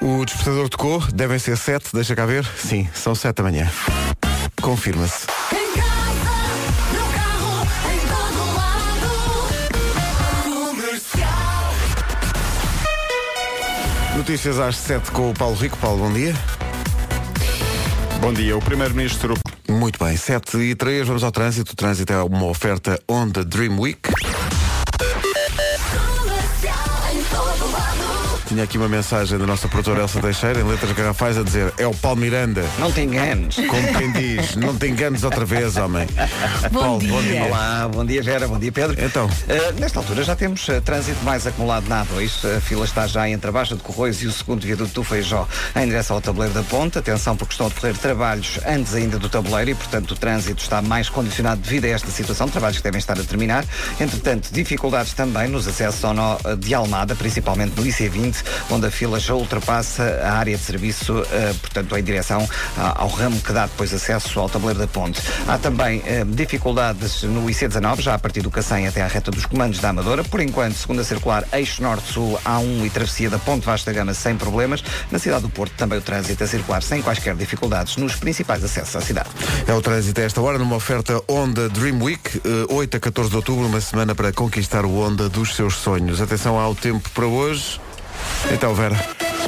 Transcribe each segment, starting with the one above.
O despertador tocou, devem ser sete, deixa cá ver. Sim, são sete da manhã. Confirma-se. Notícias às sete com o Paulo Rico. Paulo, bom dia. Bom dia. O Primeiro-Ministro Muito bem, 7 e 3, vamos ao trânsito. O trânsito é uma oferta Honda Dream Week. Tinha aqui uma mensagem da nossa produtora Elsa Teixeira, em letras garrafais, a dizer: é o Paulo Miranda. Não te enganes. Como quem diz, não te enganes outra vez, homem. Bom Paulo, dia. bom dia. Olá, bom dia Vera, bom dia Pedro. Então. Uh, nesta altura já temos uh, trânsito mais acumulado na A2. A fila está já entre a Baixa de Corroios e o segundo viaduto do Feijó em direção ao tabuleiro da Ponte. Atenção porque estão a decorrer trabalhos antes ainda do tabuleiro e, portanto, o trânsito está mais condicionado devido a esta situação. Trabalhos que devem estar a terminar. Entretanto, dificuldades também nos acessos ao nó uh, de Almada, principalmente no IC20, onde a fila já ultrapassa a área de serviço, uh, portanto, em direção ao ramo que dá depois acesso ao tabuleiro da ponte. Há também uh, dificuldades no IC19, já a partir do Cacém até à reta dos comandos da Amadora. Por enquanto, segunda circular, eixo norte-sul, A1 e travessia da Ponte Vasta Gama sem problemas. Na cidade do Porto, também o trânsito a circular sem quaisquer dificuldades nos principais acessos à cidade. É o trânsito a esta hora, numa oferta Honda Dream Week, eh, 8 a 14 de outubro, uma semana para conquistar o Honda dos seus sonhos. Atenção ao tempo para hoje. Então, Vera,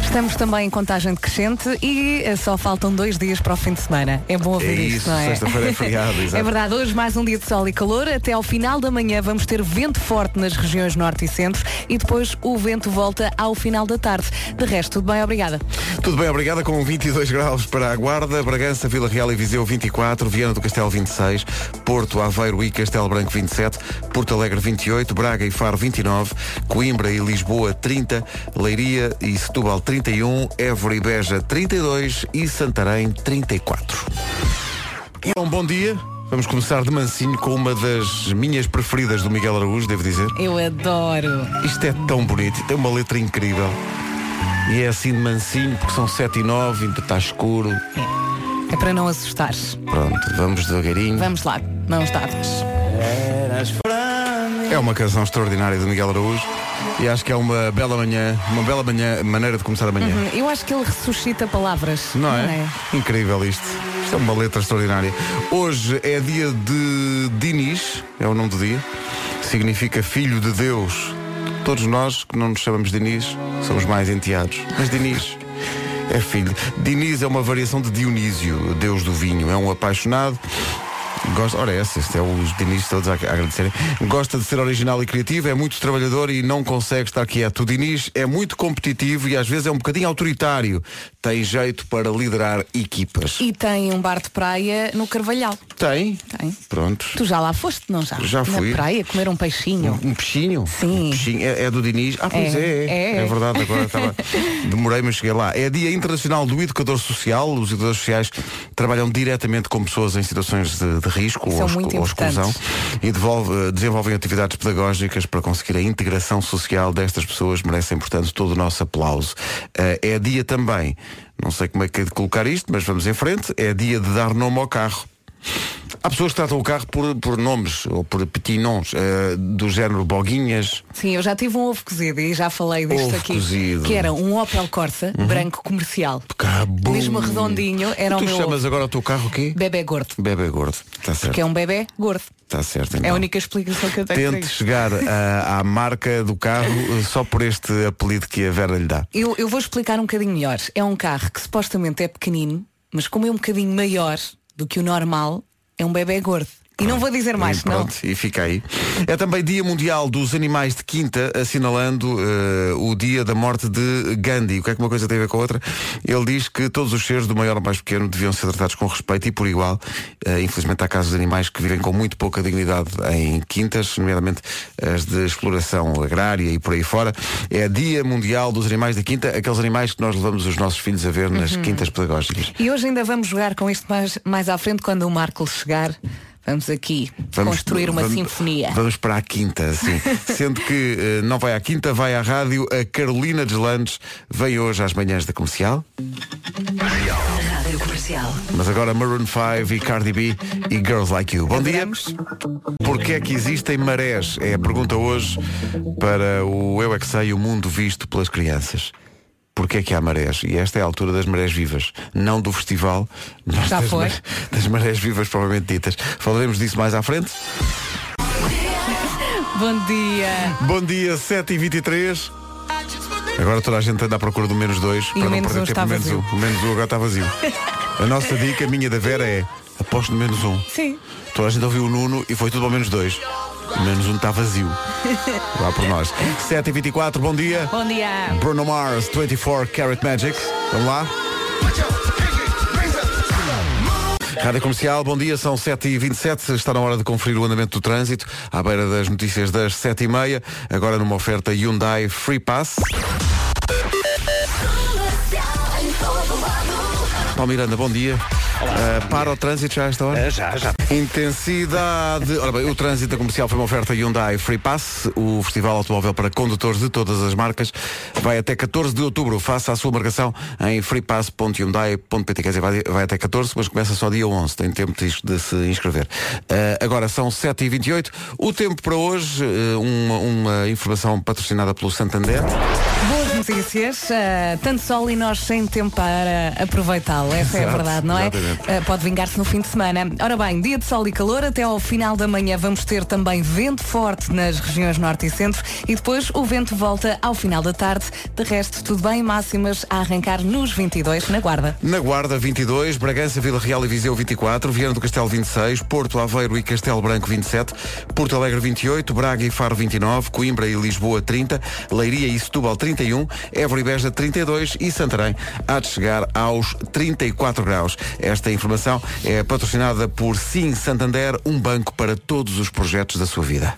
Estamos também em contagem decrescente e eh, só faltam dois dias para o fim de semana. É bom ouvir É isto, isso, não é? sexta-feira é feriado, exato. É verdade, hoje mais um dia de sol e calor. Até ao final da manhã vamos ter vento forte nas regiões norte e centro e depois o vento volta ao final da tarde. De resto, tudo bem, obrigada. tudo bem, obrigada, com 22 graus para a Guarda, Bragança, Vila Real e Viseu 24, Viana do Castelo 26, Porto, Aveiro e Castelo Branco 27, Porto Alegre 28, Braga e Faro 29, Coimbra e Lisboa 30, Leiria e Setúbal 31, Évora e Beja 32 e Santarém 34. Então, bom dia. Vamos começar de mansinho com uma das minhas preferidas do Miguel Araújo, devo dizer. Eu adoro. Isto é tão bonito, tem uma letra incrível. E é assim de mansinho, porque são 7 e 9, ainda está escuro. É para não assustares. Pronto, vamos devagarinho. Vamos lá, mãos dadas. É uma canção extraordinária do Miguel Araújo. E acho que é uma bela manhã, uma bela manhã, maneira de começar a manhã. Hum, Eu acho que ele ressuscita palavras. Não é? Incrível isto. Isto é uma letra extraordinária. Hoje é dia de Dinis, é o nome do dia. Significa filho de Deus. Todos nós que não nos chamamos Dinis somos mais enteados. Mas Dinis é filho. Dinis é uma variação de Dionísio, deus do vinho. É um apaixonado. Gosta, ora, essa, este é os Diniz todos a, a agradecerem. Gosta de ser original e criativo, é muito trabalhador e não consegue estar quieto. O Diniz é muito competitivo e às vezes é um bocadinho autoritário. Tem jeito para liderar equipas. E tem um bar de praia no Carvalhal. Tem? Tem. Pronto. Tu já lá foste, não já? Já fui. Na praia, comer um peixinho. Um peixinho? Sim. Um peixinho. É, é do Diniz? Ah, pois é. É, É, é. É verdade, agora estava. Demorei, mas cheguei lá. É Dia Internacional do Educador Social. Os educadores sociais trabalham diretamente com pessoas em situações de, de risco São ou, ou exclusão e devolve- eh, desenvolvem atividades pedagógicas para conseguir a integração social destas pessoas. Merecem, portanto, todo o nosso aplauso. Eh, É dia também, não sei como é que é de colocar isto, mas vamos em frente. É dia de dar nome ao carro. Há pessoas que tratam o carro por, por nomes ou por petit noms, eh, do género boguinhas. Sim, eu já tive um ovo cozido e já falei disto Ovo aqui. cozido. Uhum. Que era um Opel Corsa, branco comercial. Cabum. Mesmo redondinho, era E o tu meu chamas agora o teu carro o quê? bebê gordo. Bebê gordo. Está certo. Que é um bebê gordo. Está certo. É então. a única explicação que eu tenho Tente chegar ah, à marca do carro eh, só por este apelido que a Vera lhe dá. Eu, eu vou explicar um bocadinho melhor. É um carro que supostamente é pequenino, mas como é um bocadinho maior do que o normal, é um bebê gordo. E não vou dizer mais, e não. pronto, e fica aí. É também Dia Mundial dos Animais de Quinta, assinalando eh, o dia da morte de Gandhi. O que é que uma coisa tem a ver com a outra? Ele diz que todos os seres, do maior ao mais pequeno, deviam ser tratados com respeito e por igual. Eh, infelizmente há casos de animais que vivem com muito pouca dignidade em quintas, nomeadamente as de exploração agrária e por aí fora. É Dia Mundial dos Animais de Quinta, aqueles animais que nós levamos os nossos filhos a ver nas Uhum. quintas pedagógicas. E hoje ainda vamos jogar com isto mais, mais à frente quando o Marco chegar. Vamos aqui construir uma vamos- sinfonia. Vamos para a quinta, sim. Sendo que eh, não vai à quinta, vai à rádio. A Carolina Deslandes vem hoje às manhãs da comercial. Rádio Comercial. Mas agora Maroon 5 e Cardi B e Girls Like You. Bom dia. Adoramos. Porquê é que existem marés? É a pergunta hoje para o Eu é que sei, o mundo visto pelas crianças. Porque é que há marés. E esta é a altura das marés vivas. Não do festival, mas Já das, foi. mar- das marés vivas propriamente ditas. Falaremos disso mais à frente. Bom dia. Bom dia, 7h23. Agora toda a gente anda à procura do menos 2 E para não perder um tempo menos vazio. 1. O menos 1 agora está vazio. A nossa dica, a minha da Vera é aposto no menos 1. Sim. Toda a gente ouviu o Nuno e foi tudo ao menos 2. Menos 1 está vazio. Lá por nós. 7h24, bom dia. Bom dia. Bruno Mars, 24 Carat Magic. Vamos lá. Rádio Comercial, bom dia, são 7h27, está na hora de conferir o andamento do trânsito, à beira das notícias das 7h30, agora numa oferta Hyundai Free Pass. Paulo Miranda, bom dia. Uh, para o trânsito já esta hora? Ah, já, já. Intensidade. Ora bem, o trânsito comercial foi uma oferta Hyundai Free Pass, o festival automóvel para condutores de todas as marcas. Vai até 14 de outubro. Faça a sua marcação em freepass.hyundai.pt. Quer dizer, vai, vai até 14, mas começa só dia 11. Tem tempo de, de se inscrever. Uh, agora são 7h28. O tempo para hoje, uh, uma, uma informação patrocinada pelo Santander. Boas notícias, tanto sol e nós sem tempo para aproveitá-lo. Essa é a Exato, verdade, não é? exatamente. Ah, pode vingar-se no fim de semana. Ora bem, dia de sol e calor, até ao final da manhã vamos ter também vento forte nas regiões norte e centro e depois o vento volta ao final da tarde. De resto, tudo bem, máximas a arrancar nos 22 na Guarda. Na Guarda 22, Bragança, Vila Real e Viseu 24, Viana do Castelo 26, Porto Aveiro e Castelo Branco 27, Porto Alegre 28, Braga e Faro 29, Coimbra e Lisboa 30, Leiria e Setúbal 31, Évora e Beja 32 e Santarém há de chegar aos 34 graus. Esta informação é patrocinada por Sim Santander, um banco para todos os projetos da sua vida.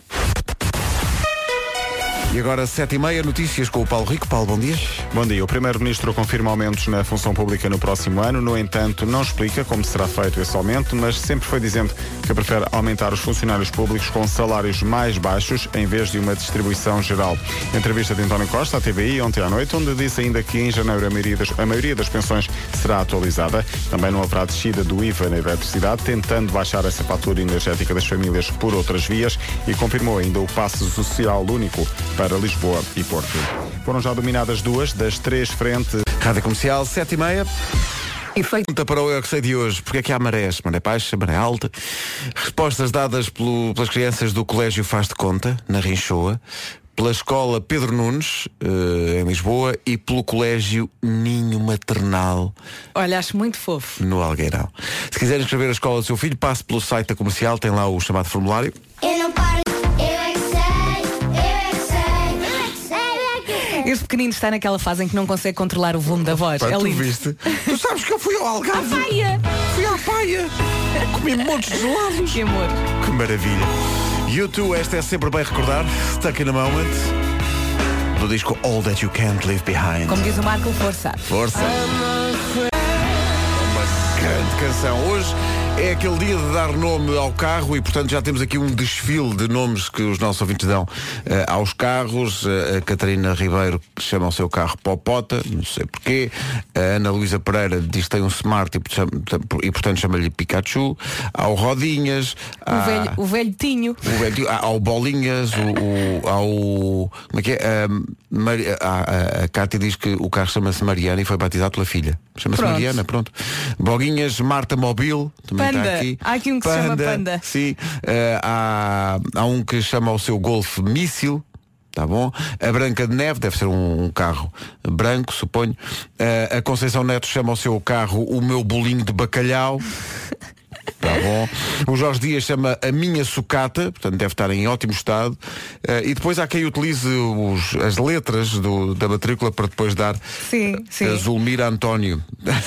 E agora 7h30, notícias com o Paulo Rico. Paulo, bom dia. Bom dia. O Primeiro-Ministro confirma aumentos na função pública no próximo ano. No entanto, não explica como será feito esse aumento, mas sempre foi dizendo que prefere aumentar os funcionários públicos com salários mais baixos em vez de uma distribuição geral. Entrevista de António Costa à TVI ontem à noite, onde disse ainda que em janeiro a maioria das, a maioria das pensões será atualizada. Também não haverá descida do IVA na eletricidade, tentando baixar essa fatura energética das famílias por outras vias e confirmou ainda o passe social único para Lisboa e Porto. Foram já dominadas duas das três frentes. Rádio Comercial 7h30. E feito. Pergunta para o Eu Que Sei de hoje, porque é que há marés? Maré baixa, maré alta? Respostas dadas pelo- pelas crianças do Colégio Faz de Conta, na Rinchoa, pela Escola Pedro Nunes, eh, em Lisboa, e pelo Colégio Ninho Maternal, Olha, acho muito fofo. no Algueirão. Se quiser inscrever a escola do seu filho, passe pelo site da comercial, tem lá o chamado formulário. Eu não paro. Este pequenino está naquela fase em que não consegue controlar o volume da voz. Pá, é tu lindo. viste? tu sabes que eu fui ao Algarve. Paia! Fui à paia. Comi montes de gelados. Que amor. Que maravilha. YouTube, esta é sempre bem recordar. Stuck in a Moment. Do disco All That You Can't Leave Behind. Como diz o Marco, força. Força. Uma grande canção. Hoje é aquele dia de dar nome ao carro e, portanto, já temos aqui um desfile de nomes que os nossos ouvintes dão eh, aos carros. Eh, a Catarina Ribeiro chama o seu carro Popota, não sei porquê. A Ana Luísa Pereira diz que tem um Smart e, portanto- chama-lhe Pikachu. Há o Rodinhas. O, há- velho, o velho Tinho. o velho- há, há o Bolinhas, o, o, há o. Como é que é? Ahm, Mari- a, a, a Cátia diz que o carro chama-se Mariana e foi batizado pela filha. Chama-se. Mariana, pronto. Boguinhas, Marta Mobil, também Panda. está aqui. Há aqui um que se chama Panda. Sim. Ah, há, há um que chama o seu Golf Míssil. Tá bom? A Branca de Neve deve ser um, um carro branco, suponho. Ah, a Conceição Neto chama o seu carro o meu bolinho de bacalhau. Tá bom. O Jorge Dias chama a minha sucata, portanto deve estar em ótimo estado. Eh, e depois há quem utilize os- as letras do- da matrícula para depois dar Sim, sim. a Zulmira António.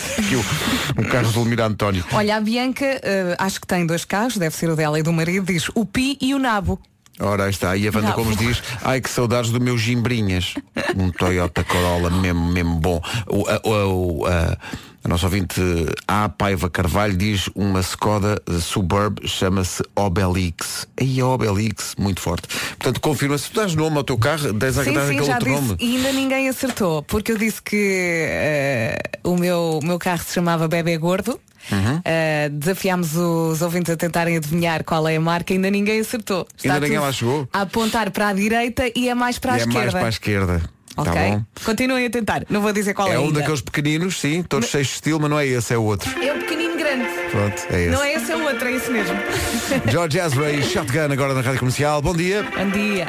O, o carro Zulmira António. Olha, a Bianca, eh, acho que tem dois carros, deve ser o dela e do marido, diz o Pi e o Nabo. Ora, aí está. E a Wanda. Gomes diz, ai que saudades do meu Gimbrinhas. Um Toyota Corolla mesmo, mesmo bom. O, a, o- a- a nossa ouvinte A. Paiva Carvalho diz uma Skoda Suburb chama-se Obelix. Aí a Obelix, muito forte. Portanto, confirma, se tu dás nome ao teu carro, dás, Sim, dás sim, aquele outro disse nome. e ainda ninguém acertou, porque eu disse que eh, o, meu, meu carro se chamava Bebê Gordo. Uhum. Eh, desafiámos os ouvintes a tentarem adivinhar qual é a marca, ainda ninguém acertou. Ainda ninguém lá chegou? A apontar para a direita e é mais para a e é mais esquerda. para a esquerda. Ok? bom. Continuem a tentar. Não vou dizer qual é. É um ainda. daqueles pequeninos, sim, todos cheios de estilo, mas não é esse, é o outro. É o pequenino grande. Pronto, é esse. Não é esse, é o outro, é isso mesmo. George Ezra e Shotgun agora na Rádio Comercial. Bom dia. Bom dia.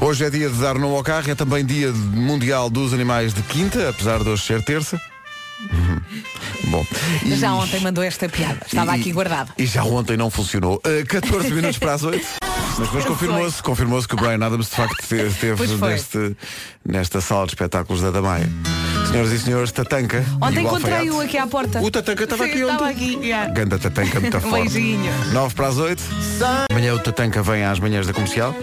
Hoje é dia de dar nome ao carro, é também dia mundial dos animais de quinta, apesar de hoje ser terça. Uhum. Bom. e- Já ontem mandou esta piada. Estava e- aqui guardada. E já ontem não funcionou. Uh, 14 minutos para as 8. Mas depois confirmou-se, confirmou-se que o Brian Adams de facto esteve, neste, nesta sala de espetáculos da Damaia. Senhoras e senhores, Tatanca. Ontem encontrei-o aqui à porta. O Tatanca estava aqui ontem. Estava aqui, yeah. Ganda Tatanca, muito forte. Beijinho. 9 para as 8. Amanhã o Tatanca vem às manhãs da comercial.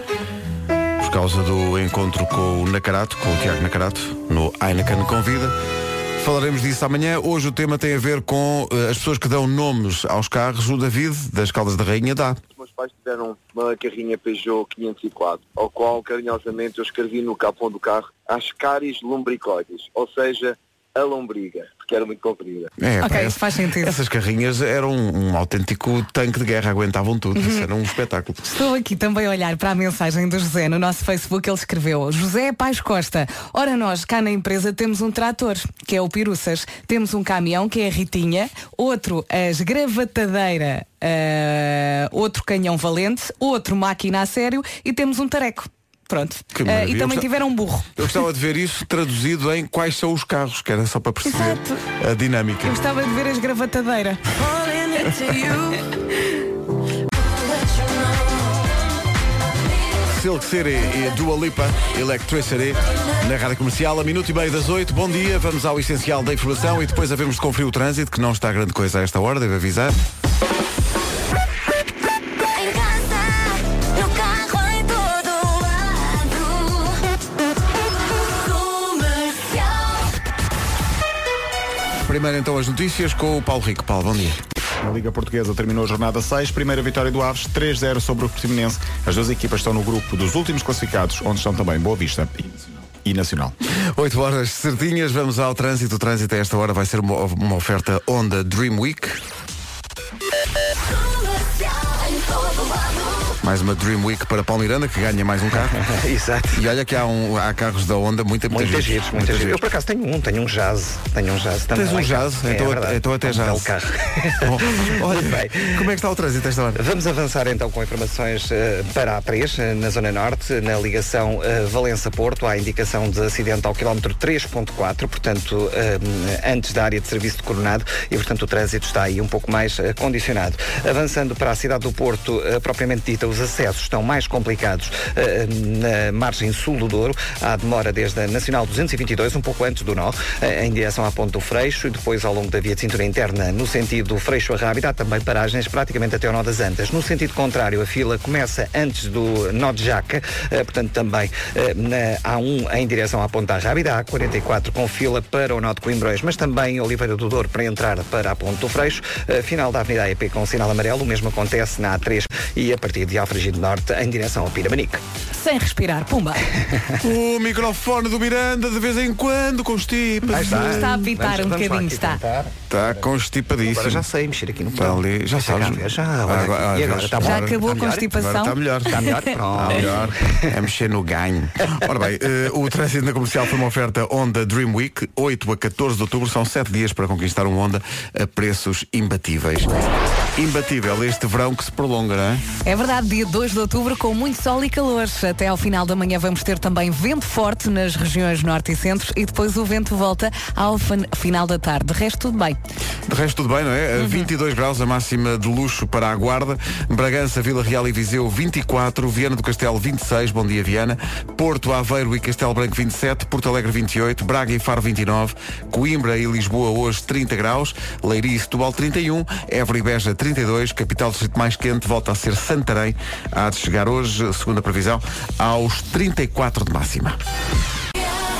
Por causa do encontro com o Nakarato, com o Tiago Nakarato, no Heineken Convida. Falaremos disso amanhã. Hoje o tema tem a ver com eh, as pessoas que dão nomes aos carros. O David, das Caldas da Rainha, dá. Os meus pais tiveram uma carrinha Peugeot 504, ao qual carinhosamente eu escrevi no capô do carro Ascaris lumbricoides, ou seja, a lombriga, porque era muito comprida. É, Ok, parece- isso faz sentido. Essas carrinhas eram um, um autêntico tanque de guerra, aguentavam tudo. Uhum. Isso era um espetáculo. Estou aqui também a olhar para a mensagem do José no nosso Facebook. Ele escreveu: José Pais Costa. Ora, nós cá na empresa temos um trator, que é o Piruças. Temos um caminhão, que é a Ritinha. Outro, a esgravatadeira, ah, outro canhão valente. Outro máquina a sério. E temos um tareco. Pronto. Que maravilha. e também gostava- tiveram um burro. Eu gostava de ver isso traduzido em quais são os carros, que era só para perceber Exato. a dinâmica. Eu gostava de ver a esgravatadeira. Silk City e Dua Lipa, Electricity, na rádio comercial, a minuto e meio das oito. Bom dia, vamos ao essencial da informação e depois havemos de conferir o trânsito, que não está grande coisa a esta hora, devo avisar. Primeiro então as notícias com o Paulo Rico. Paulo, bom dia. Na Liga Portuguesa terminou a jornada 6, primeira vitória do Aves, 3-0 sobre o Portimonense. As duas equipas estão no grupo dos últimos classificados, onde estão também Boa Vista e Nacional. 8 horas certinhas, vamos ao trânsito. O trânsito a esta hora vai ser uma, uma oferta Honda Dream Week. Mais uma Dream Week para Paulo Miranda, que ganha mais um carro. Exato. E olha que há, um, há carros da Honda muito Muitas giros, muitas giros. Eu por acaso tenho um, tenho um jazz. Tenho um jazz também. Tens um em jazz? É Então, verdade. então até É um jazz. carro. Bom, olha, bem. como é que está o trânsito esta hora? Vamos avançar então com informações eh, para a 3, eh, na Zona Norte, na ligação eh, Valença-Porto, há indicação de acidente ao quilómetro 3.4, portanto, antes da área de serviço de Coronado, e portanto o trânsito está aí um pouco mais condicionado. Avançando para a cidade do Porto, propriamente dita, os acessos estão mais complicados eh, na margem sul do Douro, há demora desde a Nacional 222, um pouco antes do nó, eh, em direção à Ponte do Freixo, e depois ao longo da via de cintura interna, no sentido Freixo a Rábida, há também paragens praticamente até ao nó das Antas. No sentido contrário, a fila começa antes do nó de Jaca, eh, portanto também na A1 em direção à Ponta Rábida, a A44 com fila para o nó de Coimbrões, mas também Oliveira do Douro para entrar para a Ponte do Freixo, final da Avenida AEP com sinal amarelo, o mesmo acontece na A3 e a partir de Alfragide Norte em direção ao Piramanique. Sem respirar. Pumba. O microfone do Miranda de vez em quando constipa. Está a apitar um bocadinho, está. Está constipadíssimo. Agora já sei mexer aqui no Está ali, já sabes. Já, Agora- aqui. E agora agora- está? Já Agora- acabou a Está constipação? Agora está melhor. Está melhor? Está Pronto. melhor. É mexer no ganho. Ora bem, eh, o trânsito na comercial foi uma oferta Honda Dream Week, 8 a 14 de outubro, são 7 dias para conquistar um Honda a preços imbatíveis. Imbatível este verão que se prolonga, não é? É verdade, dia 2 de outubro com muito sol e calor. Até ao final da manhã vamos ter também vento forte nas regiões norte e centro e depois o vento volta ao final da tarde. De resto, tudo bem. De resto tudo bem, não é? 22 graus a máxima de luxo para a Guarda, Bragança, Vila Real e Viseu 24, Viana do Castelo 26, bom dia Viana, Porto, Aveiro e Castelo Branco 27, Porto Alegre 28, Braga e Faro 29, Coimbra e Lisboa hoje 30 graus, Leiria e Setúbal 31, Évora e Beja 32, capital do distrito mais quente volta a ser Santarém, há de chegar hoje, segundo a previsão, aos 34 de máxima.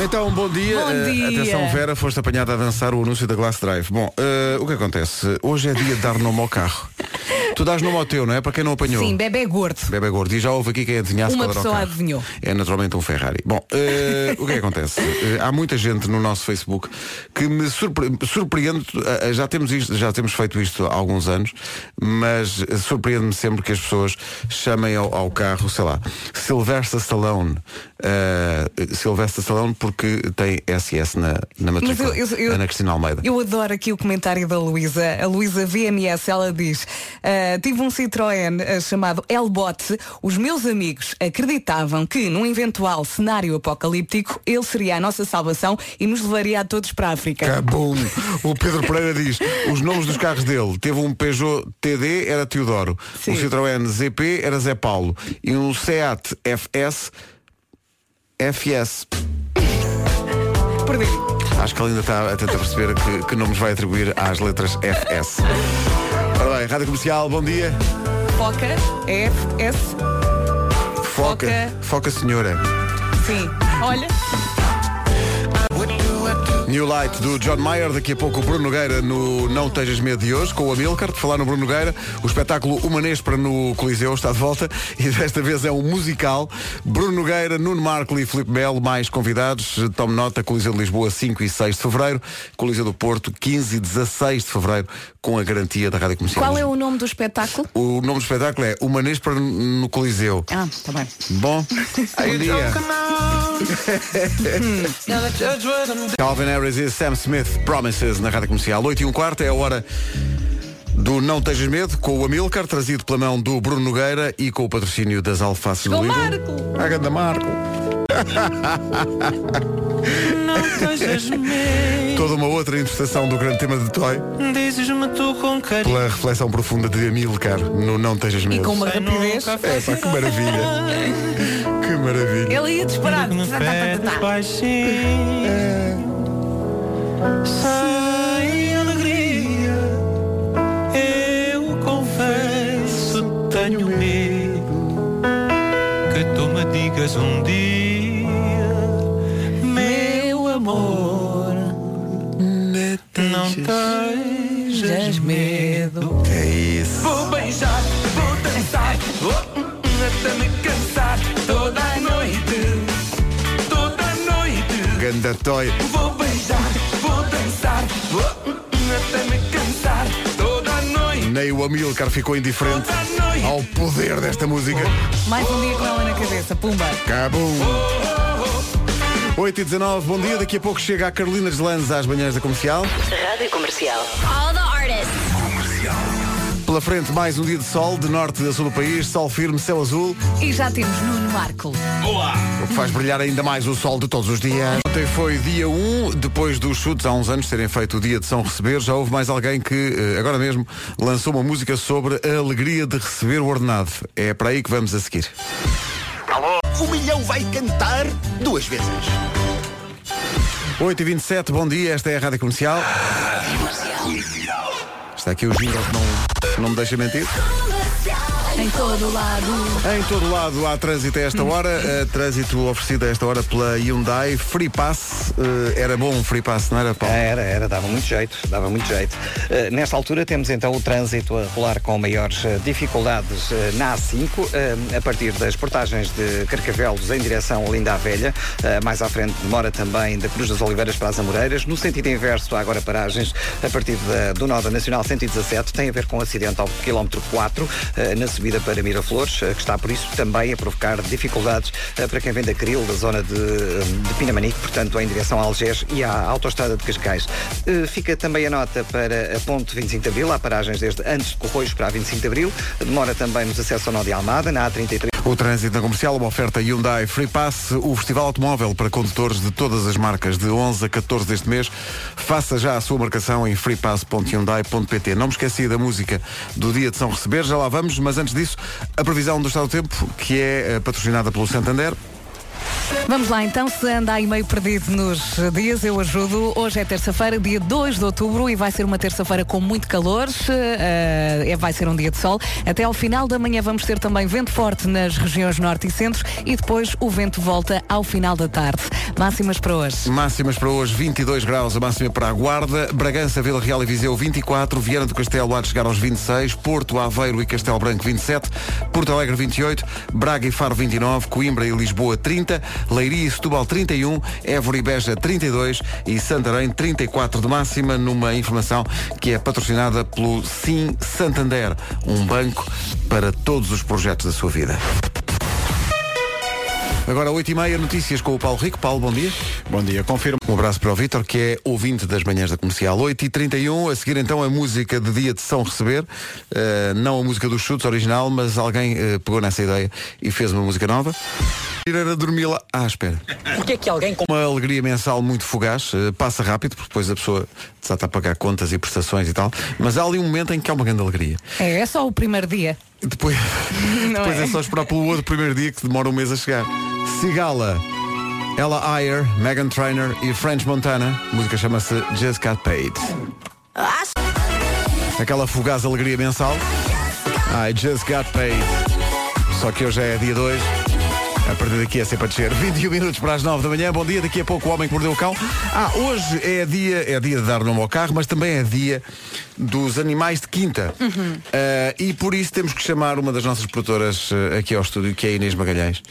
Então, bom dia. Bom Eh, dia. atenção, Vera, foste apanhada a dançar o anúncio da Glass Drive. Bom, eh, o que acontece? Hoje é dia de dar nome ao carro. Tu dás nome ao teu, não é? Para quem não apanhou. Sim, bebê gordo. Bebê gordo. E já houve aqui quem adivinhasse Uma qual era o pessoa carro. adivinhou. É naturalmente um Ferrari. Bom, eh, o que é que acontece? Eh, há muita gente no nosso Facebook que me surpre surpreende, eh, já temos isto, já temos feito isto há alguns anos, mas eh, surpreende-me sempre que as pessoas chamem ao, ao carro, sei lá, Sylvester Stallone. Eh, Sylvester Stallone porque tem SS na, na matrícula. eu- eu- eu- Ana Cristina Almeida. Eu adoro aqui o comentário da Luísa. A Luísa VMS, ela diz "Ah, Tive um Citroën ah, chamado Elbot. Os meus amigos acreditavam que num eventual cenário apocalíptico ele seria a nossa salvação e nos levaria a todos para a África. Cabum. O Pedro Pereira diz os nomes dos carros dele. Teve um Peugeot TD, era Teodoro. Sim. Um Citroën ZP era Zé Paulo. E um Seat FS, FS. Perdi. Acho que ele ainda está a tentar perceber que, que nomes vai atribuir às letras FS. Bem, Rádio Comercial, bom dia. Foca, F, S. Foca, foca senhora. Sim. Olha. New Light do John Mayer, daqui a pouco o Bruno Nogueira no Não Tejas Medo de hoje, com o Amilcar, de falar no Bruno Nogueira, o espetáculo Humanespra no Coliseu está de volta e desta vez é um musical. Bruno Nogueira, Nuno Marco e Filipe Melo, mais convidados. Tome nota, Coliseu de Lisboa 5 e 6 de Fevereiro, Coliseu do Porto 15 e 16 de Fevereiro, com a garantia da Rádio Comercial. Qual é o nome do espetáculo? O nome do espetáculo é Humanespra no Coliseu. Ah, tá bem. Bom, bom dia. Calvin Harris e Sam Smith, Promises, na Rádio Comercial. 8 e um quarto é a hora do Não Tejas Medo, com o Amilcar, trazido pela mão do Bruno Nogueira e com o patrocínio das alfaces Chegou do Lidl. Marco! A ganda Marco. Toda uma outra interpretação do grande tema de Toy, Dizes-me tu com carinho. pela reflexão profunda de Amilcar no Não Tejas E Medo. com uma rapidez. É pá, que maravilha. Que maravilha. Ele ia disparar. Sem alegria. Eu confesso, tenho medo que tu me digas um dia, meu amor, não tejas medo. É isso. Vou beijar, vou dançar, até me cansar toda a noite, toda a noite. Ganda Toy. Vou beijar, dançar, até me cansar toda a noite, Nem o Amilcar ficou indiferente ao poder desta música. Mais um dia com ela na cabeça. Pumba. Cabum. 8 e 19, bom dia. Daqui a pouco chega a Carolina Deslandes às manhãs da comercial. Rádio Comercial. All the artists. Pela frente, mais um dia de sol, de norte a sul do país, sol firme, céu azul, E já temos Nuno Marco. o que faz brilhar ainda mais o sol de todos os dias. Ontem foi dia 1, depois dos chutes, há uns anos, terem feito o dia de São Receber, já houve mais alguém que, eh, agora mesmo, lançou uma música sobre a alegria de receber o ordenado. É para aí que vamos a seguir. O milhão vai cantar duas vezes. 8 e 27 bom dia, esta é a Rádio Comercial. Está aqui o jingle que não, não me deixa mentir. Em todo lado. Em todo lado há trânsito a esta hora, eh, trânsito oferecido a esta hora pela Hyundai, Free Pass, eh, era bom um Free Pass, não era, Paulo? Era, era, dava muito jeito, dava muito jeito. Eh, nesta altura temos então o trânsito a rolar com maiores dificuldades na A5, eh, a partir das portagens de Carcavelos em direção a Linda a Velha. Mais à frente demora também da Cruz das Oliveiras para as Amoreiras. No sentido inverso há agora paragens a partir da- do nó da Nacional 117. Tem a ver com um acidente ao quilómetro 4, eh, na subida para Miraflores, eh, que está por isso também a provocar dificuldades eh, para quem vem da Cril, da zona de, de Pinamanique, portanto em direção a Algés e à autoestrada de Cascais. Eh, Fica também a nota para a ponte 25 de Abril, há paragens desde antes de Corroios para a 25 de Abril. Demora também nos acessos ao nó de Almada, na A33. O trânsito na comercial, uma oferta Hyundai Free Pass, o Festival Automóvel para condutores de todas as marcas, de 11 a 14 deste mês. Faça já a sua marcação em freepass.hyundai.pt. Não me esqueci da música do dia de São Receber, já lá vamos, mas antes disso, a previsão do estado do tempo, que é eh, patrocinada pelo Santander. Vamos lá então, se anda aí meio perdido nos dias, eu ajudo. Hoje é terça-feira, dia 2 de outubro, e vai ser uma terça-feira com muito calor. eh, vai ser um dia de sol. Até ao final da manhã vamos ter também vento forte nas regiões norte e centro e depois o vento volta ao final da tarde. Máximas para hoje. Máximas para hoje, 22 graus, a máxima para a Guarda, Bragança, Vila Real e Viseu 24, Viana do Castelo há de chegar aos 26, Porto, Aveiro e Castelo Branco 27, Porto Alegre 28, Braga e Faro 29, Coimbra e Lisboa 30, Leiria e Setúbal 31, Évora e Beja 32 e Santarém 34 de máxima, numa informação que é patrocinada pelo Sim Santander, um banco para todos os projetos da sua vida. Agora 8h30, notícias com o Paulo Rico. Paulo, bom dia. Bom dia, confirmo. Um abraço para o Vítor, que é ouvinte das manhãs da comercial. 8h31, a seguir então a música de dia de São Receber. Uh, não a música dos chutes original, mas alguém uh, pegou nessa ideia e fez uma música nova. Ir a dormir lá. Ah, espera. Por que é que alguém com Uma alegria mensal muito fugaz, uh, passa rápido, porque depois a pessoa está a pagar contas e prestações e tal. Mas há ali um momento em que há uma grande alegria. É, é só o primeiro dia. Depois, Não depois é? é? só esperar pelo outro primeiro dia que demora um mês a chegar. Sigala, Ella Ayer, Megan Trainor e French Montana. A música chama-se Just Got Paid. Aquela fugaz alegria mensal. I just got paid. Só que hoje é dia 2. A partir daqui é sempre a descer. 21 minutos para as 9 da manhã. Bom dia. Daqui a pouco o homem que mordeu o cão. Ah, hoje é dia, é dia de dar nome ao carro, mas também é dia dos animais de quinta. Ah, e por isso temos que chamar uma das nossas produtoras ah, aqui ao estúdio, que é a Inês Magalhães.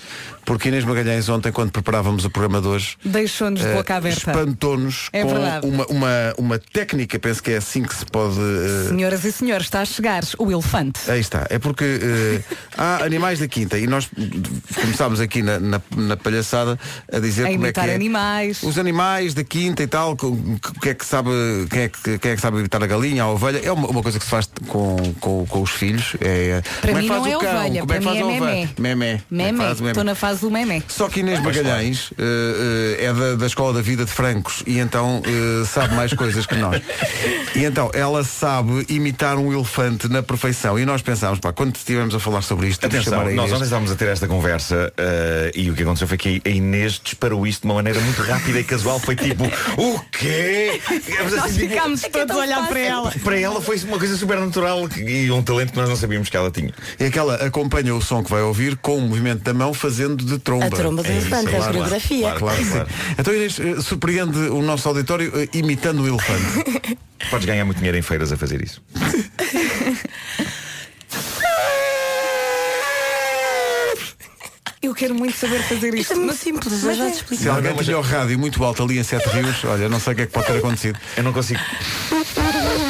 Porque Inês Magalhães, ontem, quando preparávamos o programa de hoje, Deixou-nos de eh, boca aberta. espantou-nos É com verdade. uma, uma, uma técnica, penso que é assim que se pode. eh, Senhoras e senhores, está a chegar o elefante. Aí está. É porque eh, há animais da quinta e nós começámos aqui na, na, na palhaçada a dizer A como é que imitar é. animais. Os animais da quinta e tal, o que é que sabe, quem é que, quem é que sabe imitar a galinha, a ovelha, é uma, uma coisa que se faz com, com, com os filhos. É, Para como é mim que faz não é o cão? ovelha, como é para que faz mim a é ovelha? Memé. É Memé. o memé? Estou na fase do memé. Só que Inês Magalhães eh, eh, é da, da Escola da Vida de Francos e então eh, sabe mais coisas que nós. E então ela sabe imitar um elefante na perfeição. E nós pensámos, pá, quando estivemos a falar sobre isto, que Atenção, chamar a nós Inês. ontem estávamos a ter esta conversa e o que aconteceu foi que a Inês disparou isto de uma maneira muito rápida e casual. Foi tipo, o quê? Ficámos Nós assim, tipo, ficámos todos a olhar para ela. Para ela foi uma coisa super natural e um talento que nós não sabíamos que ela tinha. E aquela acompanha o som que vai ouvir com o movimento da mão fazendo de tromba. A tromba do É isso, elefante, é a claro, coreografia. claro, claro, claro. Então Inês eh, surpreende o nosso auditório eh, imitando o elefante. Podes ganhar muito dinheiro em feiras a fazer isso. Eu quero muito saber fazer Isto isto. é muito simples, eu já te explico. Se alguém mas tinha o rádio muito alto ali em Sete Rios, olha, não sei o que é que pode ter acontecido. Eu não consigo.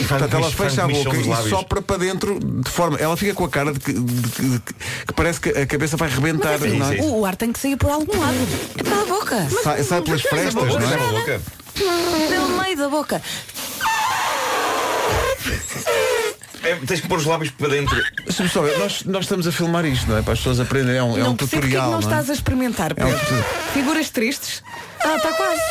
E Portanto, ela fecha a boca e sopra para dentro de forma. Ela fica com a cara de que, de que- de que- parece que a cabeça vai rebentar. Mas é não é? é O, o ar tem que sair por algum lado. É pela boca. Sai, sai pelas frestas, Boca, não é? Pelo meio da boca. É, tens que pôr os lábios para dentro. Só ver, nós, nós estamos a filmar isto, não é? Para as pessoas aprenderem. É um, é um é que tutorial. não não é? estás a experimentar, É um. Figuras tristes. Ah, está quase.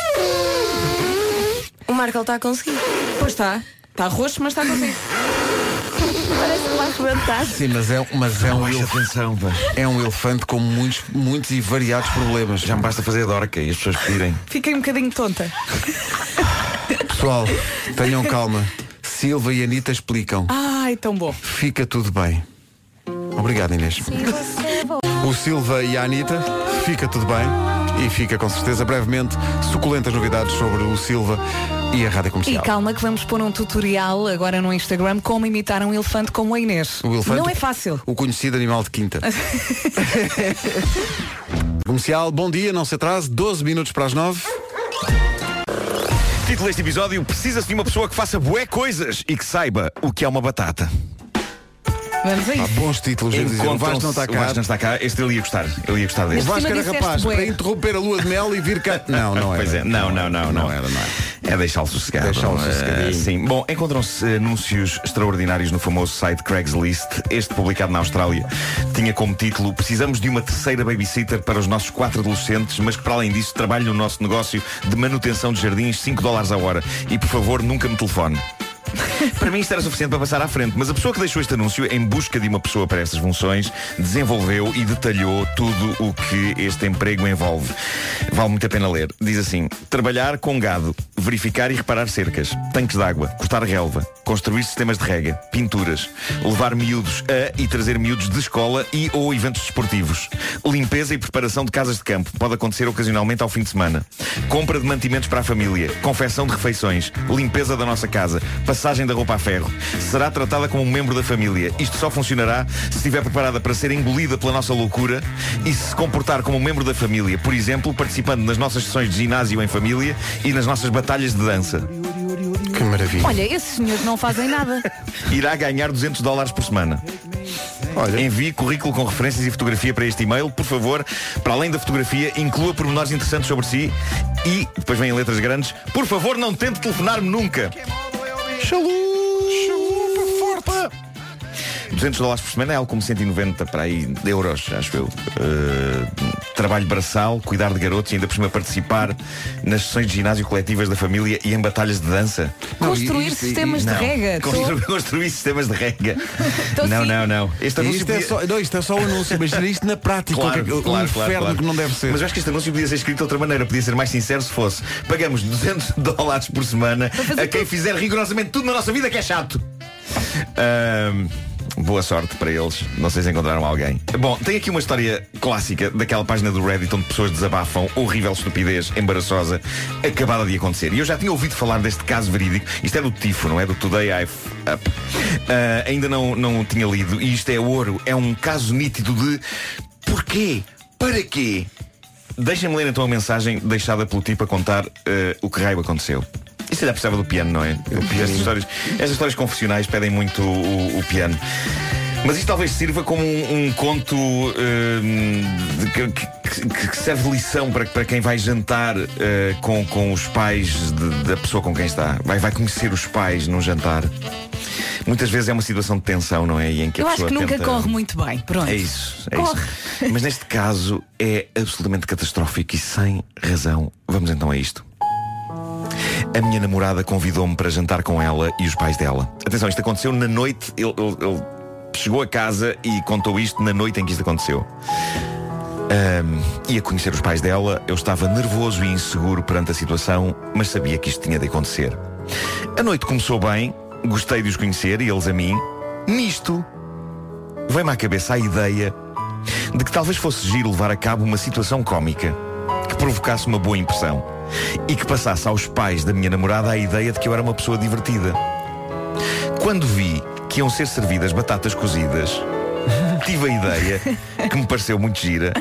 O Marco está a conseguir. Pois está. Está roxo, mas está consigo. Parece que vai arrebentar. Sim, mas é, mas é um elefante. atenção. É um elefante com muitos, muitos e variados problemas. Já me basta fazer a dorca e as pessoas pedirem. Fiquei um bocadinho tonta. Pessoal, tenham calma. Silva e Anitta explicam. Ai, tão bom. Fica tudo bem. Obrigado, Inês. O Silva e a Anitta, fica tudo bem. E fica com certeza brevemente suculentas novidades sobre o Silva e a Rádio E Comercial. calma que vamos pôr um tutorial agora no Instagram como imitar um elefante como a Inês. O elefante? Não é fácil. O conhecido animal de quinta. Comercial, bom dia, não se atrase, 12 minutos para as 9. Título deste episódio: Precisa-se de uma pessoa que faça bué coisas e que saiba o que é uma batata. Vamos a Há isso. bons títulos, dizer. O Vasco não está O Vasco cá. não está cá. Este ele ia gostar. Ele ia gostar O deste. Mas- Vasco era disseste rapaz bué. para interromper a lua de mel e vir cá. Não, não era. Pois é, não, não, não, não. era, não era. É deixá-lo sossegado. Deixá-lo Eh, sossegadinho. sim. Bom, encontram-se anúncios extraordinários no famoso site Craigslist. Este, publicado na Austrália, tinha como título Precisamos de uma terceira babysitter para os nossos quatro adolescentes, mas que para além disso trabalhe no nosso negócio de manutenção de jardins 5 dólares a hora. E por favor, nunca me telefone. Para mim isto era suficiente para passar à frente, mas a pessoa que deixou este anúncio em busca de uma pessoa para estas funções desenvolveu e detalhou tudo o que este emprego envolve. Vale muito a pena ler. Diz assim: trabalhar com gado, verificar e reparar cercas, tanques de água, cortar relva, construir sistemas de rega, pinturas, levar miúdos a e trazer miúdos de escola e ou eventos desportivos, limpeza e preparação de casas de campo, pode acontecer ocasionalmente ao fim de semana, compra de mantimentos para a família, confecção de refeições, limpeza da nossa casa, passagem da roupa a ferro. Será tratada como um membro da família. Isto só funcionará se estiver preparada para ser engolida pela nossa loucura e se comportar como um membro da família, por exemplo, participando nas nossas sessões de ginásio em família e nas nossas batalhas de dança. Que maravilha. Olha, esses senhores não fazem nada. Irá ganhar 200 dólares por semana. Olha. Envie currículo com referências e fotografia para este e-mail. Por favor, para além da fotografia, inclua pormenores interessantes sobre si e, depois vem em letras grandes, por favor, não tente telefonar-me nunca. Chalupa! 200 dólares por semana é algo como 190 para aí de euros, acho eu. Uh, trabalho braçal, cuidar de garotos e ainda por cima participar nas sessões de ginásio coletivas da família e em batalhas de dança. Construir sistemas de Não. rega. Construir, Tô- construir sistemas de rega. Tô não, sim. não, não. Este anúncio Isto é, podia- só, não, isto é só o anúncio, imagina isto na prática. Claro, o que é que- claro, um claro, inferno claro. que não deve ser. Mas eu acho que este anúncio podia ser escrito de outra maneira, podia ser mais sincero se fosse. Pagamos 200 dólares por semana a quem fizer rigorosamente tudo na nossa vida que é chato. Ahm, boa sorte para eles. Não sei se encontraram alguém. Bom, tem aqui uma história clássica daquela página do Reddit onde pessoas desabafam horrível estupidez embaraçosa acabada de acontecer. E eu já tinha ouvido falar deste caso verídico. Isto é do Tifo, não é? Do Today I've Up. Ah, ainda não, não tinha lido. E isto é ouro. É um caso nítido de porquê? Para quê? Deixem-me ler então a mensagem deixada pelo tipo a contar eh, o que raio aconteceu. Isso já precisava do piano, não é? Estas histórias, estas histórias confessionais pedem muito o, o piano. Mas isto talvez sirva como um, um conto de- que, que- que serve de lição para, para quem vai jantar eh, com, com os pais de- da pessoa com quem está. Vai, vai conhecer os pais num jantar. Muitas vezes é uma situação de tensão, não é? E em que a Eu acho pessoa que nunca tenta- corre muito bem. Pronto. é isso, é Corre. isso. Mas neste caso é absolutamente catastrófico e sem razão. Vamos então a isto. A minha namorada convidou-me para jantar com ela e os pais dela. Atenção, isto aconteceu na noite. Ele, ele- ele chegou a casa e contou isto na noite em que isto aconteceu. Ahm, ia conhecer os pais dela, eu estava nervoso e inseguro perante a situação, mas sabia que isto tinha de acontecer. A noite começou bem, gostei de os conhecer e eles a mim. Nisto, veio-me à cabeça a ideia de que talvez fosse giro levar a cabo uma situação cómica que provocasse uma boa impressão e que passasse aos pais da minha namorada a ideia de que eu era uma pessoa divertida. Quando vi que iam ser servidas batatas cozidas, tive a ideia, que me pareceu muito gira,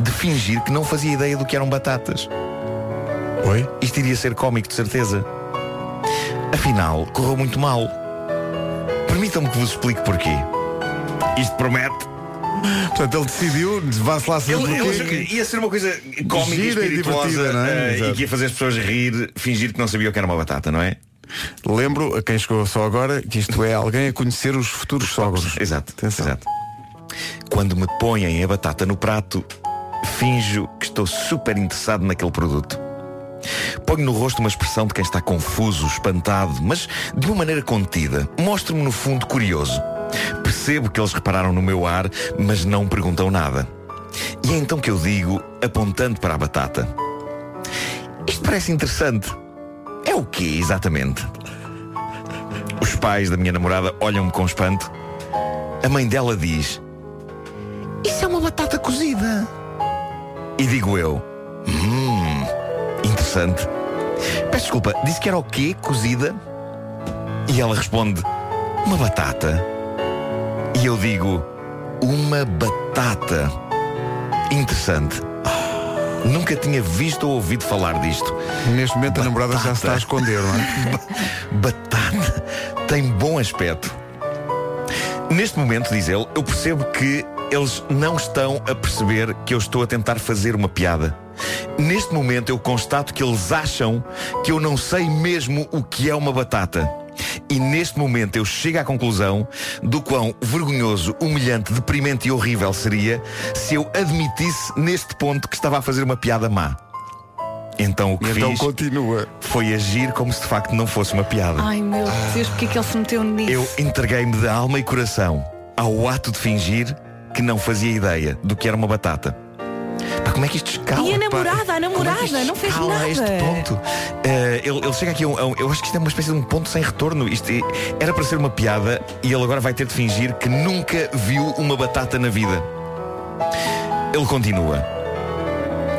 de fingir que não fazia ideia do que eram batatas. Oi? Isto iria ser cómico, de certeza. Afinal, correu muito mal. Permitam-me que vos explique porquê. Isto promete. Portanto, ele decidiu, vá-se lá saber Ele, ele- ia ser uma coisa cómica e Gira e espirituosa divertida, não é? Exato. e que ia fazer as pessoas rir, fingir que não sabiam o que era uma batata, não é? Lembro a quem chegou só agora que isto é alguém a conhecer os futuros sogros. Exato, Atenção. exato. Quando me põem a batata no prato, finjo que estou super interessado naquele produto. Ponho no rosto uma expressão de quem está confuso, espantado, mas de uma maneira contida. Mostro-me no fundo curioso. Percebo que eles repararam no meu ar, mas não perguntam nada. E é então que eu digo, apontando para a batata. Isto parece interessante. É o quê, exatamente? Os pais da minha namorada olham-me com espanto. A mãe dela diz: Isso é uma batata cozida. E digo eu: Hum, interessante. Peço desculpa, disse que era o quê? Cozida? E ela responde: Uma batata. E eu digo: Uma batata. Interessante. Nunca tinha visto ou ouvido falar disto. Neste momento a namorada já se está a Batata. esconder, não é? Batata tem bom aspecto. Neste momento, diz ele, eu percebo que eles não estão a perceber que eu estou a tentar fazer uma piada. Neste momento eu constato que eles acham que eu não sei mesmo o que é uma batata. E neste momento eu chego à conclusão do quão vergonhoso, humilhante, deprimente e horrível seria se eu admitisse neste ponto que estava a fazer uma piada má. Então o que então fiz continua. foi agir como se de facto não fosse uma piada. Ai meu Deus, porque é que ele se meteu nisso? Eu entreguei-me de alma e coração ao ato de fingir que não fazia ideia do que era uma batata. Pá, como é que isto escala? E a pá? namorada, a Como é namorada, isto não fez escala a este nada. ponto? Eh, ele, ele chega aqui a um, a um- Eu acho que isto é uma espécie de um ponto sem retorno. Isto é- era para ser uma piada e ele agora vai ter de fingir que nunca viu uma batata na vida. Ele continua.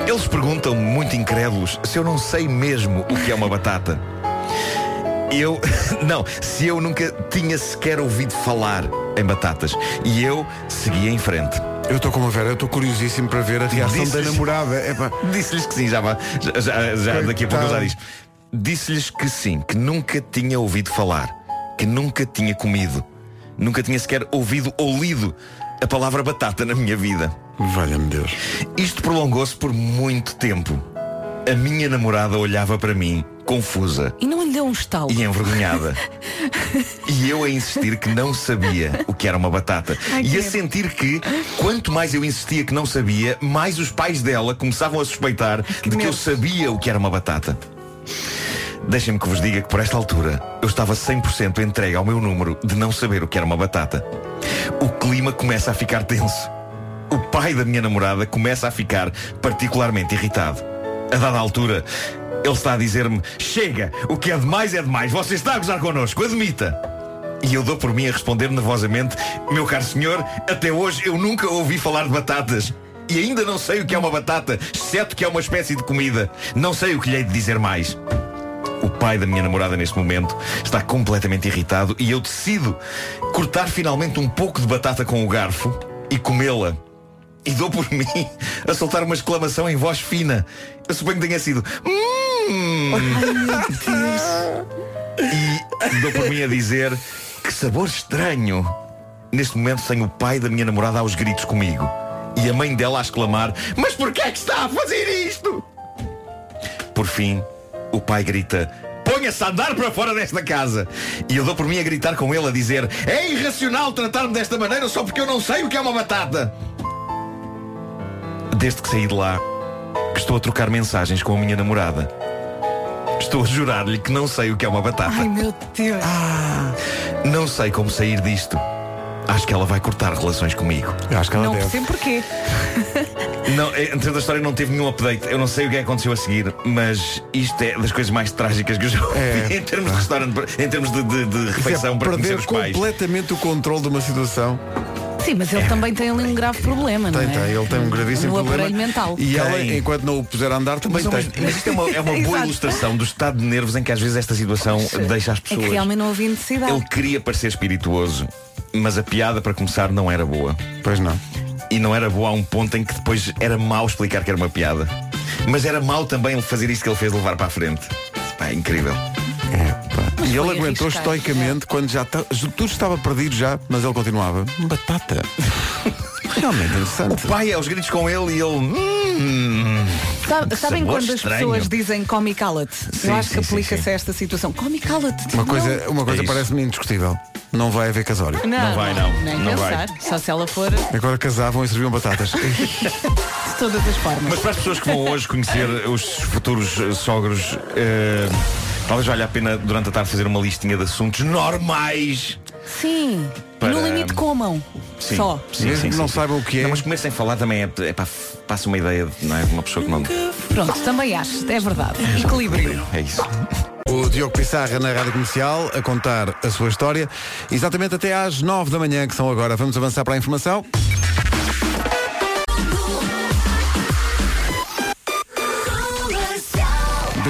Eles perguntam-me, muito incrédulos, se eu não sei mesmo o que é uma batata. Eu. Não, se eu nunca tinha sequer ouvido falar em batatas. E eu seguia em frente. Eu estou como a Vera, eu estou curiosíssimo para ver a reação da namorada. Epá, Disse-lhes que sim, já, vá. já, já, daqui a pouco já diz. Disse-lhes que sim, que nunca tinha ouvido falar, que nunca tinha comido, nunca tinha sequer ouvido ou lido a palavra batata na minha vida. Valha-me Deus. Isto prolongou-se por muito tempo. A minha namorada olhava para mim, confusa E não lhe deu um estalo. e envergonhada. e eu a insistir que não sabia o que era uma batata. Ai, e a credo. sentir que, quanto mais eu insistia que não sabia, mais os pais dela começavam a suspeitar de que eu sabia o que era uma batata. Deixem-me que vos diga que por esta altura eu estava 100% entregue ao meu número de não saber o que era uma batata. O clima começa a ficar tenso. O pai da minha namorada começa a ficar particularmente irritado. A dada altura, ele está a dizer-me: Chega, o que é demais é demais, você está a gozar connosco, admita. E eu dou por mim a responder nervosamente: Meu caro senhor, até hoje eu nunca ouvi falar de batatas. E ainda não sei o que é uma batata, exceto que é uma espécie de comida. Não sei o que lhe hei de dizer mais. O pai da minha namorada neste momento está completamente irritado e eu decido cortar finalmente um pouco de batata com o garfo e comê-la. E dou por mim a soltar uma exclamação em voz fina. Eu suponho que tenha sido. Hum. E dou por mim a dizer que sabor estranho. Neste momento tenho o pai da minha namorada aos gritos comigo. E a mãe dela a exclamar, mas porquê é que está a fazer isto? Por fim, o pai grita Ponha-se a andar para fora desta casa E eu dou por mim a gritar com ele a dizer É irracional tratar-me desta maneira Só porque eu não sei o que é uma batata Desde que saí de lá estou a trocar mensagens com a minha namorada Estou a jurar-lhe que não sei o que é uma batata Ai meu Deus. Não sei como sair disto Acho que ela vai cortar relações comigo Acho que ela Não deve. percebo porquê. Não, é, entre da história não teve nenhum update. Eu não sei o que é que aconteceu a seguir, mas isto é das coisas mais trágicas que eu já ouvi É. em termos de restaurante, em termos de, de- de Isso é refeição para conhecer perder os pais. completamente o controle de uma situação. Sim, mas ele também tem ali um grave problema, não Tem, é? tem, ele tem um gravíssimo no problema. aparelho mental. E ela, Tem. enquanto não o puser a andar, também Mas, mas, tem. mas isto é uma, é uma boa Exato. ilustração do estado de nervos em que às vezes esta situação deixa as É pessoas. que realmente não havia necessidade. Ele queria parecer espirituoso, mas a piada para começar não era boa. Pois não. E não era boa a um ponto em que depois era mau explicar que era uma piada. Mas era mau também ele fazer isto que ele fez levar para a frente. Pá, é incrível. É, pá. E ele aguentou arriscado. estoicamente quando já ta- tudo estava perdido já, mas ele continuava. Batata. Realmente interessante. O pai aos gritos com ele e ele. "Hum, Sabe- sabem quando as estranho." pessoas dizem come e cala-te? Eu acho sim, que aplica-se a esta situação. Come e cala-te. Uma coisa, uma coisa É parece-me indiscutível. Não vai haver casório. Não, Não vai, não. Nem Não pensar. Só se ela for Agora casavam e serviam batatas. de todas as formas. Mas para as pessoas que vão hoje conhecer os futuros sogros, eh, talvez valha a pena durante a tarde fazer uma listinha de assuntos normais. Sim. Para- No limite comam. Sim, Só. sim, Mesmo sim, que não sim, saibam sim. o que é. Não, mas comer sem falar também é, é pá, passa uma ideia não é, de uma pessoa que não. Pronto, também acho. É verdade. Equilíbrio. É isso. O Diogo Pissarra na Rádio Comercial a contar a sua história exatamente até às 9 da manhã, que são agora. Vamos avançar para a informação.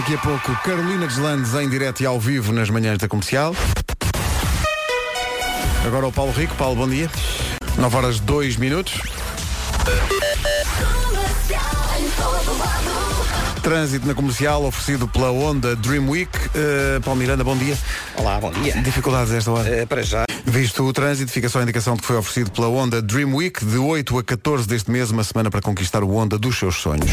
Daqui a pouco, Carolina Deslandes em direto e ao vivo nas manhãs da comercial. Agora o Paulo Rico. Paulo, bom dia. 9 horas 2 minutos. Trânsito na comercial oferecido pela Honda Dream Week. Uh, Paulo Miranda, bom dia. Olá, bom dia. Dificuldades esta hora? Eh, para já. Visto o trânsito, fica só a indicação de que foi oferecido pela Honda Dream Week de 8 a 14 deste mês, uma semana para conquistar o Honda dos seus sonhos.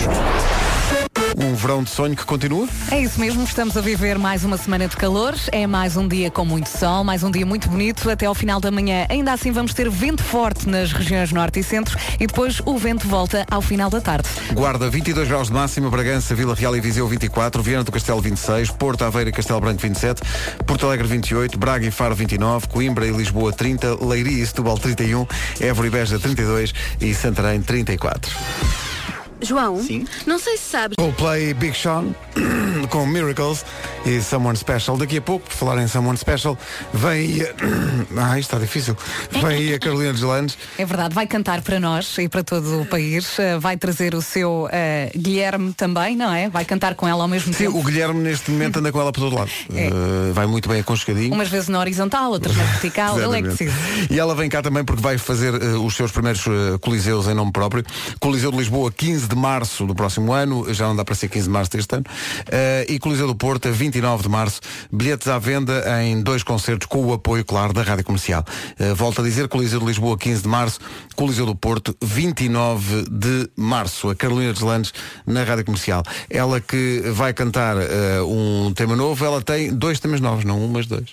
Um verão de sonho que continua? É isso mesmo, estamos a viver mais uma semana de calor, é mais um dia com muito sol, mais um dia muito bonito, até ao final da manhã. Ainda assim vamos ter vento forte nas regiões norte e centro e depois o vento volta ao final da tarde. Guarda 22 graus de máxima, Bragança, Vila Real e Viseu 24, Viana do Castelo 26, Porto Aveiro e Castelo Branco 27, Porto Alegre 28, Braga e Faro 29, Coimbra e Lisboa 30, Leiria e Setúbal 31, Évora e Beja 32 e Santarém 34. João, não sei se sabes. Coldplay Big Sean com Miracles e Someone Special. Daqui a pouco, por falar em Someone Special, vem Ah, isto está difícil. Vem aí a Carolina Deslandes. É verdade, vai cantar para nós e para todo o país, eh, vai trazer o seu eh, Guilherme também, não é? Vai cantar com ela ao mesmo Sim, tempo. o Guilherme neste momento anda com ela por todo lado. É. Uh, vai muito bem aconchegadinho. Umas vezes na horizontal, outras na vertical, ele é que. E ela vem cá também porque vai fazer eh, os seus primeiros coliseus em nome próprio. Coliseu de Lisboa, 15 de março do próximo ano, já não dá para ser 15 de março deste ano. Eh, e Coliseu do Porto, a 29 de março. Bilhetes à venda em dois concertos com o apoio, claro, da Rádio Comercial. Eh, volto a dizer, Coliseu de Lisboa, 15 de março. Coliseu do Porto, 29 de março. A Carolina Deslandes na Rádio Comercial. Ela que vai cantar eh, um tema novo, ela tem dois temas novos, não um, mas dois.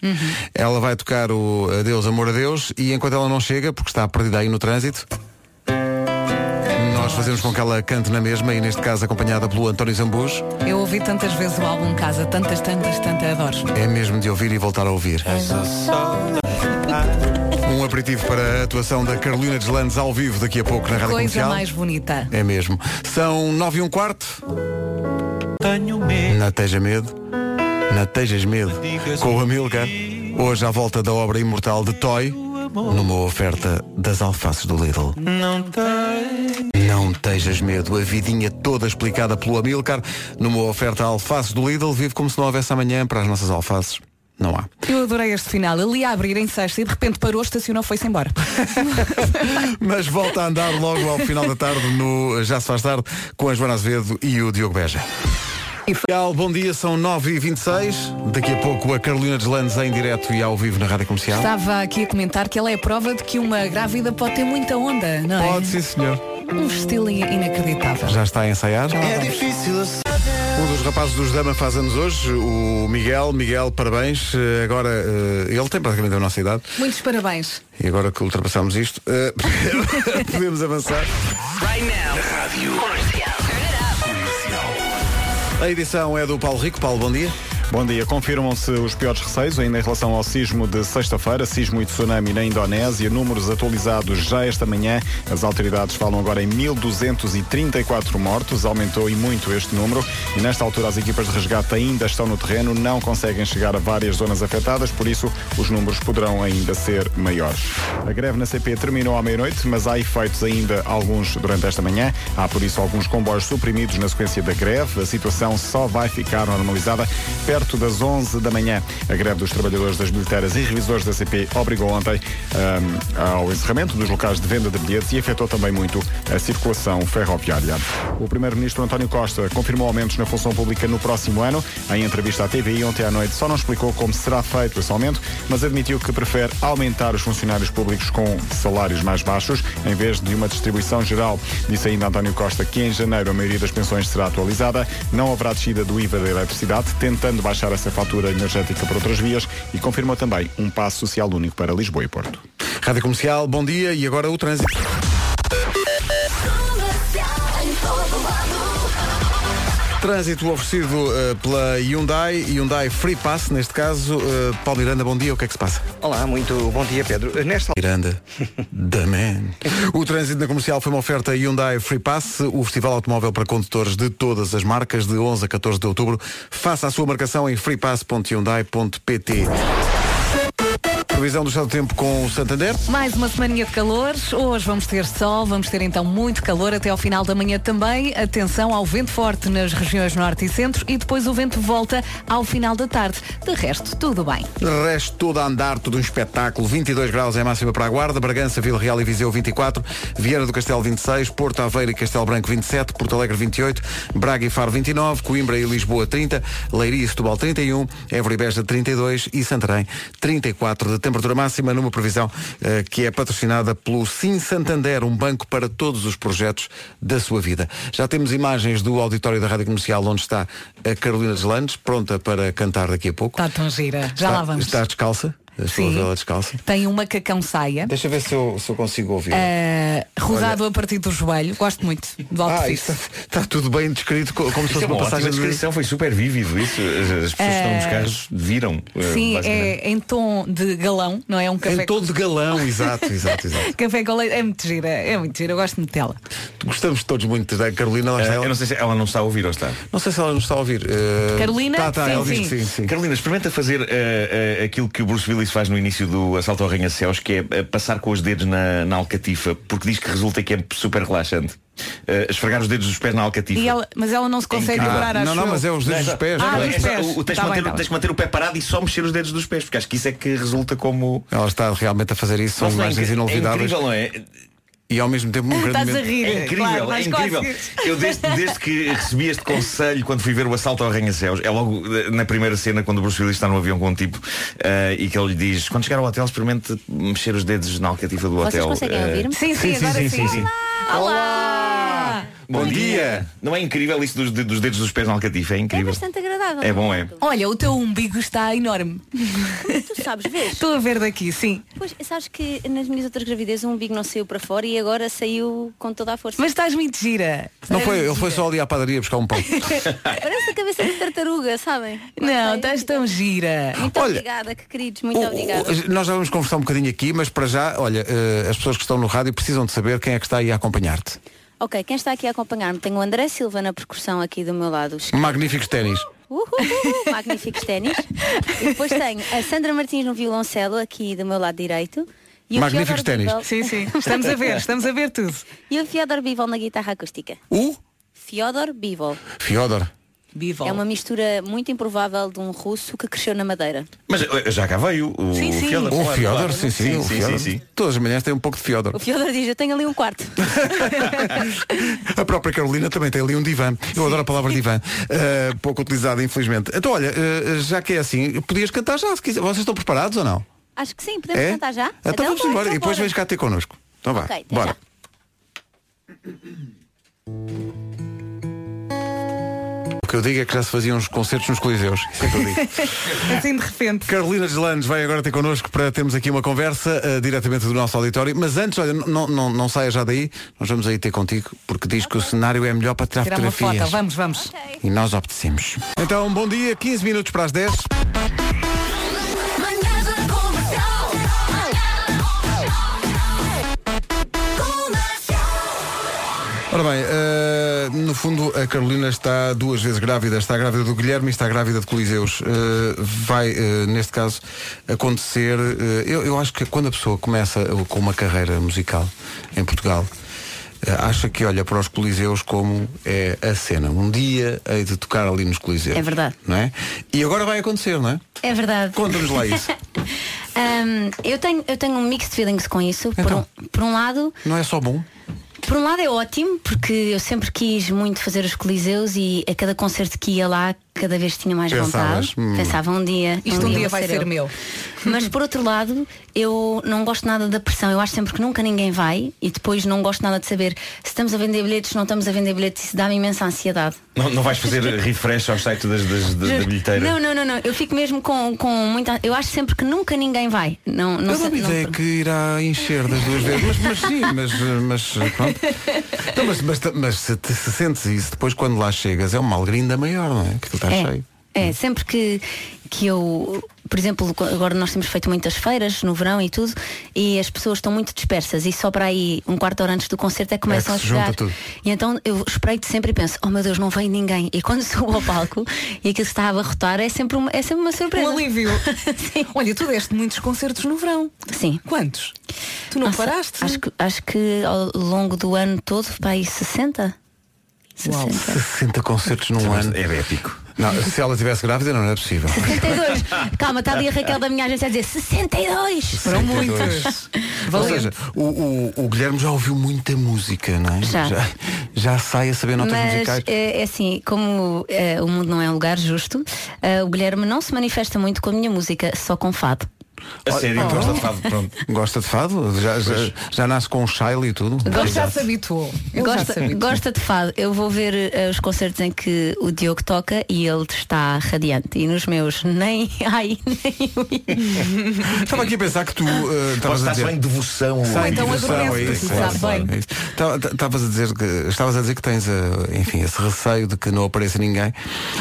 Ela vai tocar o Adeus, Amor a Deus e enquanto ela não chega, porque está perdida aí no trânsito, nós fazemos com que ela cante na mesma e neste caso acompanhada pelo António Zambujo. Eu ouvi tantas vezes o álbum Casa, tantas, tantas, tantas adoro. É mesmo de ouvir e voltar a ouvir. Um aperitivo para a atuação da Carolina Deslandes ao vivo daqui a pouco na Rádio Coisa Comercial. mais bonita. É mesmo. São nove e um quarto. Tenho medo. Na Teja Medo. Na Tejas Medo. Com o Amilcar. Hoje à volta da obra imortal de Toy. Numa oferta das alfaces do Lidl. Não tem. Não tejas medo, a vidinha toda explicada pelo Amilcar numa oferta a alfaces do Lidl, vive como se não houvesse amanhã para as nossas alfaces. Não há. Eu adorei este final. Ele ia abrir em sexta e de repente parou, estacionou, foi-se embora. Mas volta a andar logo ao final da tarde no Já se faz tarde com a Joana Azevedo e o Diogo Beja. Bom dia, são 9h26. Daqui a pouco a Carolina Deslandes em direto e ao vivo na Rádio Comercial. Estava aqui a comentar que ela é a prova de que uma grávida pode ter muita onda, não é? Pode, sim, senhor. Um estilo inacreditável. Já está a ensaiar? É difícil. Um dos rapazes dos Dama faz anos hoje, o Miguel. Miguel, parabéns. Eh, Agora, eh, ele tem praticamente a nossa idade. Muitos parabéns. E agora que ultrapassamos isto, eh, podemos avançar. Rádio Comercial. A edição é do Paulo Rico. Paulo, bom dia. Bom dia. Confirmam-se os piores receios ainda em relação ao sismo de sexta-feira, sismo e tsunami na Indonésia. Números atualizados já esta manhã. As autoridades falam agora em 1.234 mortos. Aumentou e muito este número. E nesta altura as equipas de resgate ainda estão no terreno, não conseguem chegar a várias zonas afetadas, por isso os números poderão ainda ser maiores. A greve na CP terminou à meia-noite, mas há efeitos ainda alguns durante esta manhã. Há por isso alguns comboios suprimidos na sequência da greve. A situação só vai ficar normalizada perto das 11 da manhã. A greve dos trabalhadores das bilheteiras e revisores da CP obrigou ontem ahm, ao encerramento dos locais de venda de bilhetes e afetou também muito a circulação ferroviária. O primeiro-ministro António Costa confirmou aumentos na função pública no próximo ano. Em entrevista à TVI ontem à noite só não explicou como será feito esse aumento, mas admitiu que prefere aumentar os funcionários públicos com salários mais baixos em vez de uma distribuição geral. Disse ainda António Costa que em janeiro a maioria das pensões será atualizada, não haverá descida do IVA da eletricidade, tentando baixar essa fatura energética por outras vias e confirmou também um passo social único para Lisboa e Porto. Rádio Comercial, bom dia. E agora o trânsito. Trânsito oferecido eh, pela Hyundai, Hyundai Free Pass, neste caso. Eh, Paulo Miranda, bom dia. O que é que se passa? Olá, muito bom dia, Pedro. Nesta Miranda, the man. O trânsito na comercial foi uma oferta Hyundai Free Pass, o festival automóvel para condutores de todas as marcas, de 11 a 14 de outubro. Faça a sua marcação em freepass.hyundai.pt. Previsão do estado do tempo com o Santander. Mais uma semaninha de calor. Hoje vamos ter sol, vamos ter então muito calor até ao final da manhã também. Atenção ao vento forte nas regiões norte e centro e depois o vento volta ao final da tarde. De resto, tudo bem. De resto, tudo a andar, tudo um espetáculo. 22 graus é a máxima para a Guarda, Bragança, Vila Real e Viseu 24, Viana do Castelo 26, Porto Aveiro e Castelo Branco 27, Porto Alegre 28, Braga e Faro 29, Coimbra e Lisboa 30, Leiria e Setúbal 31, Évora e Beja 32 e Santarém 34 de temperatura máxima numa previsão eh, que é patrocinada pelo Sim Santander, um banco para todos os projetos da sua vida. Já temos imagens do auditório da Rádio Comercial onde está a Carolina Deslandes, pronta para cantar daqui a pouco. Está tão gira. Já está, lá vamos. Está descalça. Sim. descalça. Tem um macacão saia. Deixa ver se eu, se eu consigo ouvir. eh, rodado a partir do joelho. Gosto muito do Ah, está, está tudo bem descrito co- como se fosse é uma uma passagem de... descrição, foi super vívido isso. As, as pessoas que estão nos carros viram. eh, Sim, é em tom de galão, não é um café. Em todo de galão, exato, exato, exato. Café com leite é muito gira, é muito gira, eu gosto muito dela. Gostamos todos muito da Carolina. Eh, ela. eu não sei se ela não está a ouvir ou está. Não sei se ela nos está a ouvir. Eh, Carolina? Tá, tá, Sim, ela diz sim. que sim, sim. Carolina, experimenta fazer aquilo que o Bruce Willis faz no início do Assalto ao Arranha-Céus, que é eh, passar com os dedos na, na alcatifa, porque diz que resulta que é super relaxante. Eh, esfregar os dedos dos pés na alcatifa. E ela, mas ela não se consegue incrível. liberar, acho não, não, mas é os dedos Não, dos pés. Ah, não, dos é só- pés. o- tens, Tá que bem, manter, tá tens que manter o pé parado e só mexer os dedos dos pés, porque acho que isso é que resulta como. Ela está realmente a fazer isso, são é imagens incri- é inolvidáveis incrível, não é? E ao mesmo tempo um grande Estás a momento. rir. É incrível, claro, é mas incrível. consegues. Eu desde, desde que recebi este conselho quando fui ver o assalto ao arranha-céus, é logo eh, na primeira cena quando o Bruce Willis está no avião com um tipo eh, e que ele lhe diz, quando chegar ao hotel experimente mexer os dedos na alcatifa do Vocês hotel. conseguem Eh, ouvir-me? Sim, sim, agora sim. sim, sim. Olá! Bom dia! Não é incrível isso dos, dos dedos dos pés na alcatifa? É É incrível. bastante agradável. É bom, é. Olha, o teu umbigo está enorme. Tu sabes, vês? Estou a ver daqui, sim. Pois, sabes que nas minhas outras gravidezes o umbigo não saiu para fora e agora saiu com toda a força. Mas estás muito gira. Não foi, ele foi só ali à padaria buscar um pão. Parece a cabeça de tartaruga, sabem? Não, estás tão gira. Muito Olha, obrigada, que queridos, muito O- obrigada. o- nós já vamos conversar um bocadinho aqui, mas para já, olha, eh, as pessoas que estão no rádio precisam de saber quem é que está aí a acompanhar-te. Ok, quem está aqui a acompanhar-me? Tenho o André Silva na percussão aqui do meu lado. Magníficos ténis. Uhul, magníficos ténis. E depois tenho a Sandra Martins no violoncelo aqui do meu lado direito. E o Magníficos ténis. Sim, sim. Estamos a ver, estamos a ver tudo. E o Fiodor Bivol na guitarra acústica. O Fiodor Bivol. Fiodor. Bivol. É uma mistura muito improvável de um russo que cresceu na Madeira. Mas eh, já cá veio o Sim, sim. Fiodor. O Fiodor, claro. sim, sim, sim, o sim, Fiodor. sim, sim. Todas as manhãs tem um pouco de Fiodor. O Fiodor diz, eu tenho ali um quarto. A própria Carolina também tem ali um divã. Eu adoro a palavra divã. Uh, pouco utilizada, infelizmente. Então, olha, uh, já que é assim, podias cantar já, se quiser. Vocês estão preparados ou não? Acho que sim, podemos é? cantar já? Então vamos bora, embora. E depois bora. vens cá ter connosco. Então vá. Ok, até bora. O que eu digo é que já se faziam uns concertos nos Coliseus. Isso é que eu digo. Assim de repente. Carolina Deslandes vai agora ter connosco para termos aqui uma conversa uh, diretamente do nosso auditório. Mas antes, olha, não, não, não saia já daí. Nós vamos aí ter contigo, porque diz que o cenário é melhor para tirar Tirar uma fotografias. foto, vamos, vamos. E nós obedecemos. Então, bom dia, 15 minutos para as 10. Ora bem, eh, no fundo a Carolina está duas vezes grávida, está grávida do Guilherme e está grávida de Coliseus. Eh, vai, eh, neste caso, acontecer. eu, eu acho que quando a pessoa começa com uma carreira musical em Portugal, acha que olha para os Coliseus como é a cena. Um dia hei de tocar ali nos Coliseus. É verdade. Não é? E agora vai acontecer, não é? É verdade. Conta-nos lá isso. Ahm, eu, tenho, eu tenho um mixed feelings com isso. Por, Então. um, por um lado, Não é só bom? Por um lado é ótimo, porque eu sempre quis muito fazer os coliseus e a cada concerto que ia lá, cada vez tinha mais Pensavas, vontade. hum. Pensava um dia. Isto um dia vou vai ser eu. meu. Mas por outro lado, eu não gosto nada da pressão. Eu acho sempre que nunca ninguém vai e depois não gosto nada de saber se estamos a vender bilhetes, se não estamos a vender bilhetes, isso dá-me imensa ansiedade. Não, não vais fazer refresh ao site das, das, da, da bilheteira? Não, não, não, não. Eu fico mesmo com, com muita. Eu acho sempre que nunca ninguém vai. Não, não eu sei. não- ideia que irá encher das duas vezes, mas, mas sim, mas, mas pronto. Então, mas, mas, mas se, se sentes isso, depois quando lá chegas é uma alegria ainda maior, não é? Estás é, cheio. É, sempre que, que eu, por exemplo, agora nós temos feito muitas feiras no verão e tudo, e as pessoas estão muito dispersas e só para aí um quarto de hora antes do concerto é que começam É que a chegar. tudo. E então eu espreito sempre e penso, oh meu Deus, não vem ninguém. E quando subo ao palco e aquilo se está a abarrotar, é sempre uma, é sempre uma surpresa. Um alívio. Sim. Olha, tu deste muitos concertos no verão. Sim. Quantos? Tu não Nossa, paraste? Acho que, acho que ao longo do ano todo, para aí 60. 60. 60 concertos num ano. É épico. Não, se ela estivesse grávida não era possível. 62. Calma, está ali a Raquel da minha agência a dizer 62. Foram 62. muitos. Ou seja, o, o, o Guilherme já ouviu muita música, não é? Já. já, já sai a saber notas Mas musicais. é, é assim, como é, o mundo não é um lugar justo, é, o Guilherme não se manifesta muito com a minha música, só com fado. A sério, Então, gosta de fado, pronto. Gosta de fado? Já, já, já nasce com um Shile e tudo? Ele já se habituou. Gosta, habituou. gosta de fado. Eu vou ver eh, os concertos em que o Diogo toca e ele está radiante. E nos meus, nem ai, nem. Estava aqui a pensar que tu Pode estavas a dizer. só em devoção. Então adormece, é é é Estavas a dizer que estavas a dizer que tens eh, enfim esse receio de que não apareça ninguém.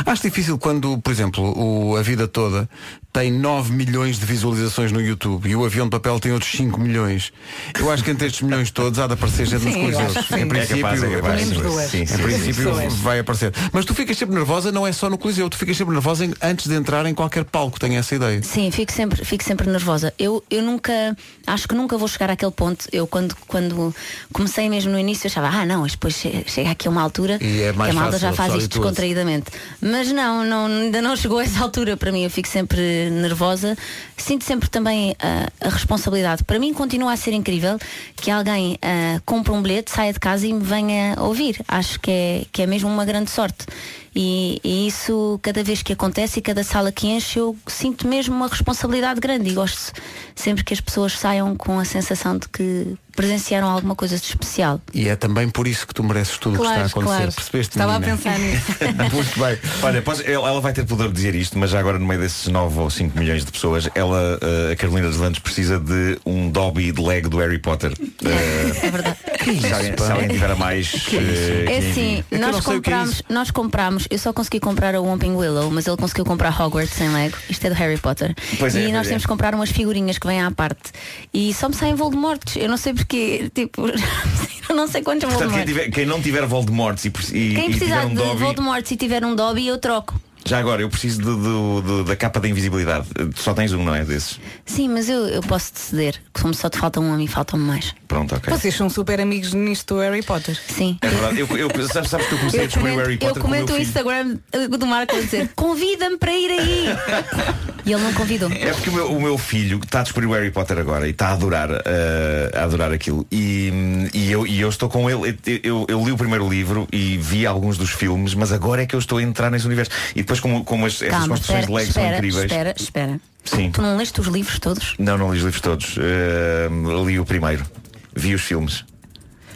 Acho difícil quando, por exemplo, o, a vida toda tem 9 milhões de visualizações no YouTube e o avião de papel tem outros 5 milhões. Eu acho que entre estes milhões todos há de aparecer gente nos que Em princípio, É capaz, é capaz, em sim. princípio- Sim, em sim, princípio sim. vai aparecer. Mas tu ficas sempre nervosa, não é só no coliseu, tu ficas sempre nervosa antes de entrar em qualquer palco, tenho essa ideia. Sim, fico sempre, fico sempre nervosa. Eu, eu nunca, acho que nunca vou chegar àquele ponto. Eu quando, quando comecei mesmo no início achava, ah não, depois che- chega aqui a uma altura E é mais que a malta fácil, já faz isto descontraídamente. Mas não, não, ainda não chegou a essa altura para mim. Eu fico sempre nervosa. Sinto sempre também ah, a responsabilidade. Para mim continua a ser incrível que alguém ah, compre um bilhete, saia de casa e me venha ouvir. Acho que é, que é mesmo uma grande sorte. E, e isso, cada vez que acontece e cada sala que enche, eu sinto mesmo uma responsabilidade grande e gosto sempre que as pessoas saiam com a sensação de que presenciaram alguma coisa de especial. E é também por isso que tu mereces tudo o que está a acontecer. claro. Percebeste? Estava menina? a pensar nisso. Muito bem. Olha, posso- ela vai ter poder de dizer isto, mas já agora no meio desses 9 ou 5 milhões de pessoas, ela, eh, a Carolina dos Landes, precisa de um Dobby de Lego do Harry Potter. Eh, É verdade. se, alguém, se alguém tiver a mais. eh, É que assim, que eu não nós sei o que é comprámos, nós comprámos, eu só consegui comprar a Whomping Willow, mas ele conseguiu comprar Hogwarts sem Lego. Isto é do Harry Potter. Pois é, e nós é. temos que comprar umas figurinhas que vêm à parte. E só me saem Voldemortes. Eu não sei porque, tipo, eu não sei quantos Portanto, quem, Voldemortes. tiver- quem não tiver Voldemort e, e, Quem e tiver precisar um de Dobby, Voldemortes e tiver um Dobby, eu troco. já agora, eu preciso do- do- do- da capa da invisibilidade. Eh, Só tens um, não é? Desses. Sim, mas eu, eu posso ceder. Como só te falta um a mim, faltam-me mais. Pronto, ok. Vocês são super amigos nisto do Harry Potter. Sim. É verdade. Eu, eu, sabes, sabes que eu comecei a Eu descobrir o Harry eu Potter com o meu comento o. Instagram do Marco a dizer convida-me para ir aí. e ele não convidou. É porque o meu, o meu filho está a descobrir o Harry Potter agora e está a adorar, eh, a adorar aquilo. E, e eu, e eu estou com ele. Eu, eu- eu li o primeiro livro e vi alguns dos filmes, mas agora é que eu estou a entrar nesse universo. E depois, como, como as, essas Calma, construções espera, de Lego são incríveis. espera, espera. Sim. Tu não leste os livros todos? Não, não li os livros todos. Eh, li o primeiro. Vi os filmes.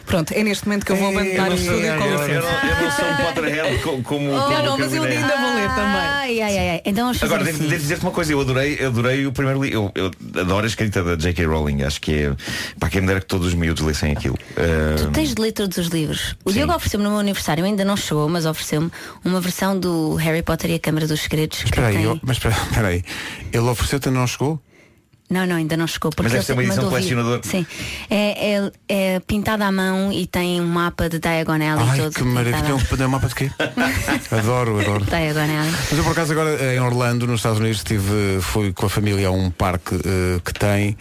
Pronto, é neste momento que eu vou abandonar o estúdio com licença. eu não, sou um Potterhead co- como, Não, como não, mas eu é. ainda vou ler também. Ai, ai, ai. Então vamos fazer Agora, devo, assim. devo dizer-te uma coisa, eu adorei, eu adorei o primeiro livro. Eu, eu adoro a escrita da J.K. Rowling, acho que é. Para quem me dera que todos os miúdos lessem aquilo. Eh, Tu tens de ler todos os livros. O Sim. Diogo ofereceu-me no meu aniversário, ainda não chegou, mas ofereceu-me uma versão do Harry Potter e a Câmara dos Segredos. que Espera aí, tem- eu- mas espera, espera aí. Ele ofereceu-te e não chegou? Não, não, ainda não chegou. Porque Mas deve ele ser uma edição mandou vir. colecionador. Sim. É, é, é pintado à mão e tem um mapa de diagonal e Ai, todo. que maravilha. Tem um- um mapa de quê? adoro, adoro. Diagonal. Mas eu por acaso agora em Orlando, nos Estados Unidos, estive, fui com a família a um parque eh, que tem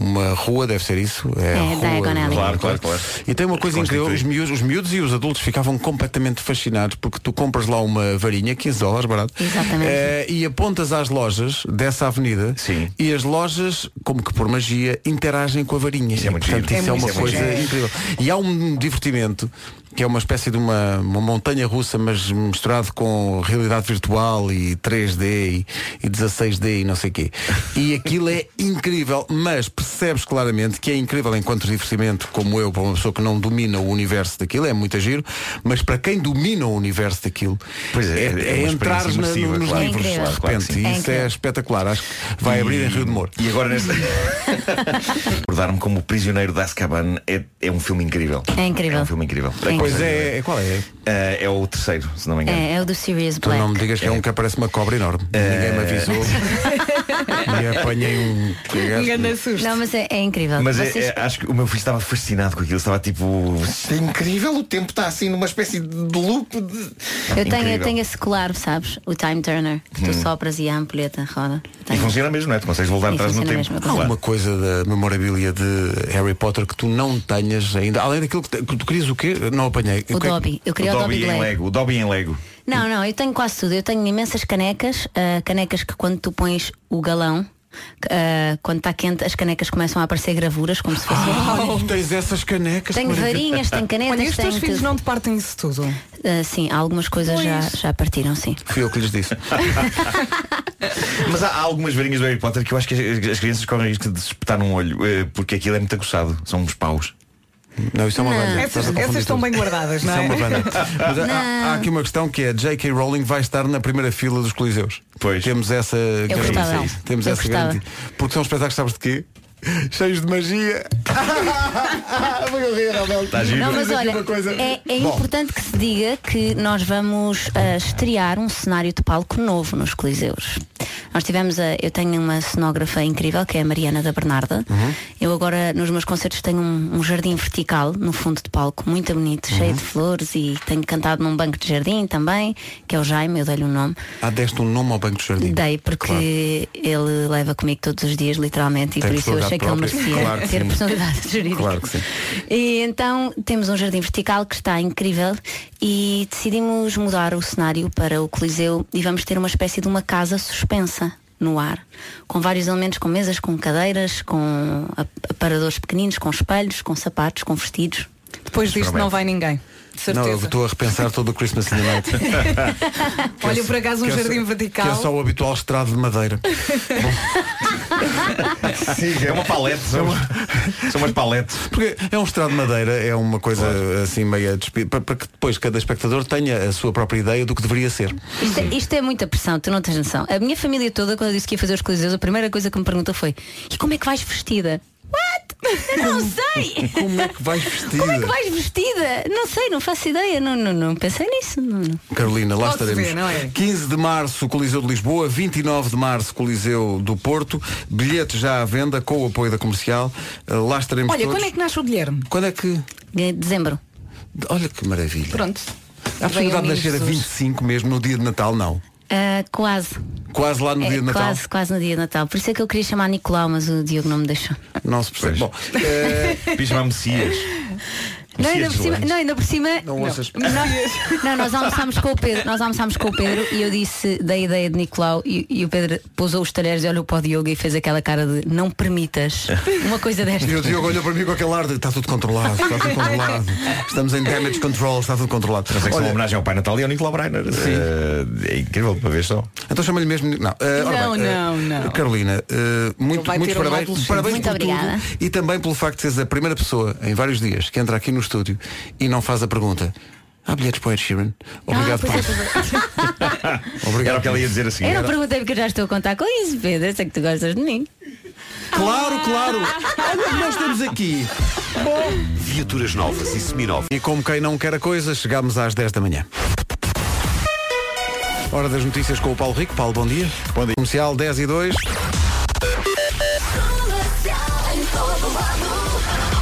uma rua, deve ser isso? É, a rua, Diagon Alley. Claro, claro, claro. E tem uma coisa incrível, os miúdos, os miúdos e os adultos ficavam completamente fascinados porque tu compras lá uma varinha, 15 dólares barato, Exatamente. eh, e apontas às lojas dessa avenida Sim. e as lojas, como que por magia, interagem com a varinha. Isso é muito Portanto, giro. isso é, É uma muito coisa incrível. E há um divertimento que é uma espécie de uma, uma montanha russa, mas misturado com realidade virtual e 3D e, e 16D e não sei o quê. E aquilo é incrível, mas percebes claramente que é incrível enquanto divertimento, como eu, para uma pessoa que não domina o universo daquilo, é muito giro, mas para quem domina o universo daquilo, Pois é, é uma é, entrar experiência imersiva, nos claro. livros É incrível. de Claro repente. sim. e É isso é espetacular. Acho que vai abrir em Rio de Moro. E agora neste. Recordar-me como o Prisioneiro de Azkaban é, é um filme incrível. É incrível. É um filme incrível. É incrível. Pois é, é, qual é? Eh, é o terceiro, se não me engano. É, é o do Sirius Tu Black. não me digas que é um que aparece uma cobra enorme. Ninguém me avisou. e apanhei um. Susto. Não, mas é, é incrível. Mas é- Vocês- é- acho que o meu filho estava fascinado com aquilo, estava tipo. "Isto É incrível, o tempo está assim numa espécie de loop. De... eu, tenho, eu tenho esse colar, sabes? O Time Turner. Que tu sopras e a ampulheta roda. E Tenho. funciona mesmo, não é? Tu consegues voltar E atrás no tempo. Há alguma coisa da memorabilia de Harry Potter que tu não tenhas ainda? Além daquilo que tu querias o quê? Não apanhei. O que- Dobby. Eu O queria o Dobby Dobby de em Lego. Lego. O Dobby em Lego. Não, não, eu tenho quase tudo. Eu tenho imensas canecas, ah, canecas que quando tu pões o galão, Ah, quando está quente, as canecas começam a aparecer gravuras, como se fosse. Oh, tens essas canecas. Tenho varinhas, tenho canetas, Olha, e os teus filhos tudo. não te partem isso tudo? Ah, sim, algumas coisas já, já partiram, sim. Fui eu que lhes disse. Mas há, há algumas varinhas do Harry Potter que eu acho que as, as crianças correm risco de se espetar num olho, eh, porque aquilo é muito aguçado. São uns paus. Não, isso é uma Não. banda. Essas- essas estão bem guardadas, não Isso é é? uma banda. Mas há- há, aqui uma questão que é J.K. Rowling vai estar na primeira fila dos Coliseus. Pois. Temos essa garantia. gostava. Temos Eu essa gostava. garantia. Porque são espetáculos, sabes de quê? Cheios de magia. Giro. Não, mas olha, é, é importante que se diga que nós vamos ah, estrear um cenário de palco novo nos Coliseus. Nós tivemos a, eu tenho uma cenógrafa incrível que é a Mariana da Bernarda. Uhum. Eu agora nos meus concertos tenho um, um jardim vertical no fundo de palco, muito bonito, Uhum. cheio de flores e tenho cantado num banco de jardim também, que é o Jaime, eu dei-lhe um nome. Ah, deste um nome ao Banco do Jardim. Dei porque ele leva comigo todos os dias, literalmente, e Tem por isso eu achei que ele merecia Claro que ter sim. personalidade jurídica. Claro que sim. E então temos um jardim vertical que está incrível e decidimos mudar o cenário para o Coliseu e vamos ter uma espécie de uma casa suspensa no ar, com vários elementos, com mesas, com cadeiras, com ap- aparadores pequeninos, com espelhos, com sapatos, com vestidos. Depois disto não vai ninguém. De Não, eu certeza. estou a repensar todo o Christmas in the Night. Olha, por acaso um Que é jardim Que vertical. é só o habitual estrado de madeira. É uma palete. São, são umas paletes. Porque é um estrado de madeira, é uma coisa assim meia despi- para, para que depois cada espectador tenha a sua própria ideia do que deveria ser. Isto é, isto é muita pressão, tu não tens noção. A minha família toda, quando eu disse que ia fazer os coliseus, a primeira coisa que me perguntou foi e como é que vais vestida? What? Eu não sei! Como é que vais vestida? Como é que vais vestida? Não sei, não faço ideia, não, não, não pensei nisso. Não, não. Carolina, lá Pode-se estaremos. ver, não é? 15 de março, Coliseu de Lisboa, 29 de março, Coliseu do Porto, bilhetes já à venda com o apoio da comercial. Uh, Lá estaremos Olha, todos. quando é que nasce o Guilherme? Quando é que. De- Dezembro. Olha que maravilha. Pronto. Há possibilidade de nascer a menino Jesus. 25 mesmo no dia de Natal, não. Ah, quase. Quase lá no É, dia de Natal. quase, quase no dia de Natal. Por isso é que eu queria chamar Nicolau, mas o Diogo não me deixou. Não se percebe. Bom, eh, Quis chamar Messias. Não, ainda por cima, não, ainda por cima. não ouças. Nós, não, nós almoçámos com o Pedro, nós almoçámos com o Pedro e eu disse da ideia de Nicolau e, e o Pedro pousou os talheres e olhou para o Diogo e fez aquela cara de não permitas uma coisa desta. E o Diogo olhou para mim com aquele ar de está tudo controlado, está tudo controlado. Estamos em damage control, está tudo controlado. Não sei que são uma Olha, homenagem ao Pai Natal e ao Nicolau Breiner. Eh, é incrível para ver só. então chama-lhe mesmo. Não, ora Não, bem, não, não. Carolina, muito, muitos um parabéns, parabéns Muito por obrigada. tudo e também pelo facto de seres a primeira pessoa em vários dias que entra aqui no estúdio e não faz a pergunta. Há bilhetes para o Ed Sheeran? Obrigado pois por é, isso. Era Obrigado. o que ela ia dizer assim. Eu não Era- perguntei porque eu já estou a contar com isso, Pedro. Eu sei que tu gostas de mim. Claro, claro. Olha o que nós temos aqui. Viaturas novas e seminovas. E como quem não quer a coisa, chegámos às 10 da manhã. Hora das notícias com o Paulo Rico. Paulo, bom dia. Bom dia. Comercial 10 e 2.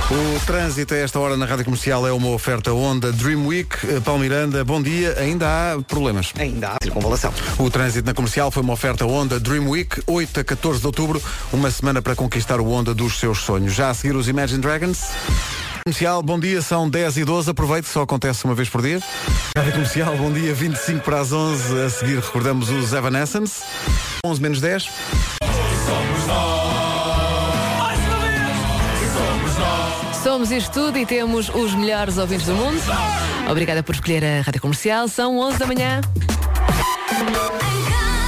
O trânsito a esta hora na Rádio Comercial é uma oferta Honda Dream Week. Eh, Paulo Miranda, bom dia. Ainda há problemas. Ainda há circunvalação. O trânsito na comercial foi uma oferta Honda Dream Week, 8 a 14 de outubro, uma semana para conquistar o Honda dos seus sonhos. Já a seguir os Imagine Dragons. Comercial, bom dia, são 10 e 12, aproveite, só acontece uma vez por dia. Rádio Comercial, bom dia, 25 para as 11, a seguir recordamos os Evanescence. 11 menos 10. Somos isto tudo e temos os melhores ouvintes do mundo. Obrigada por escolher a Rádio Comercial. São 11 da manhã.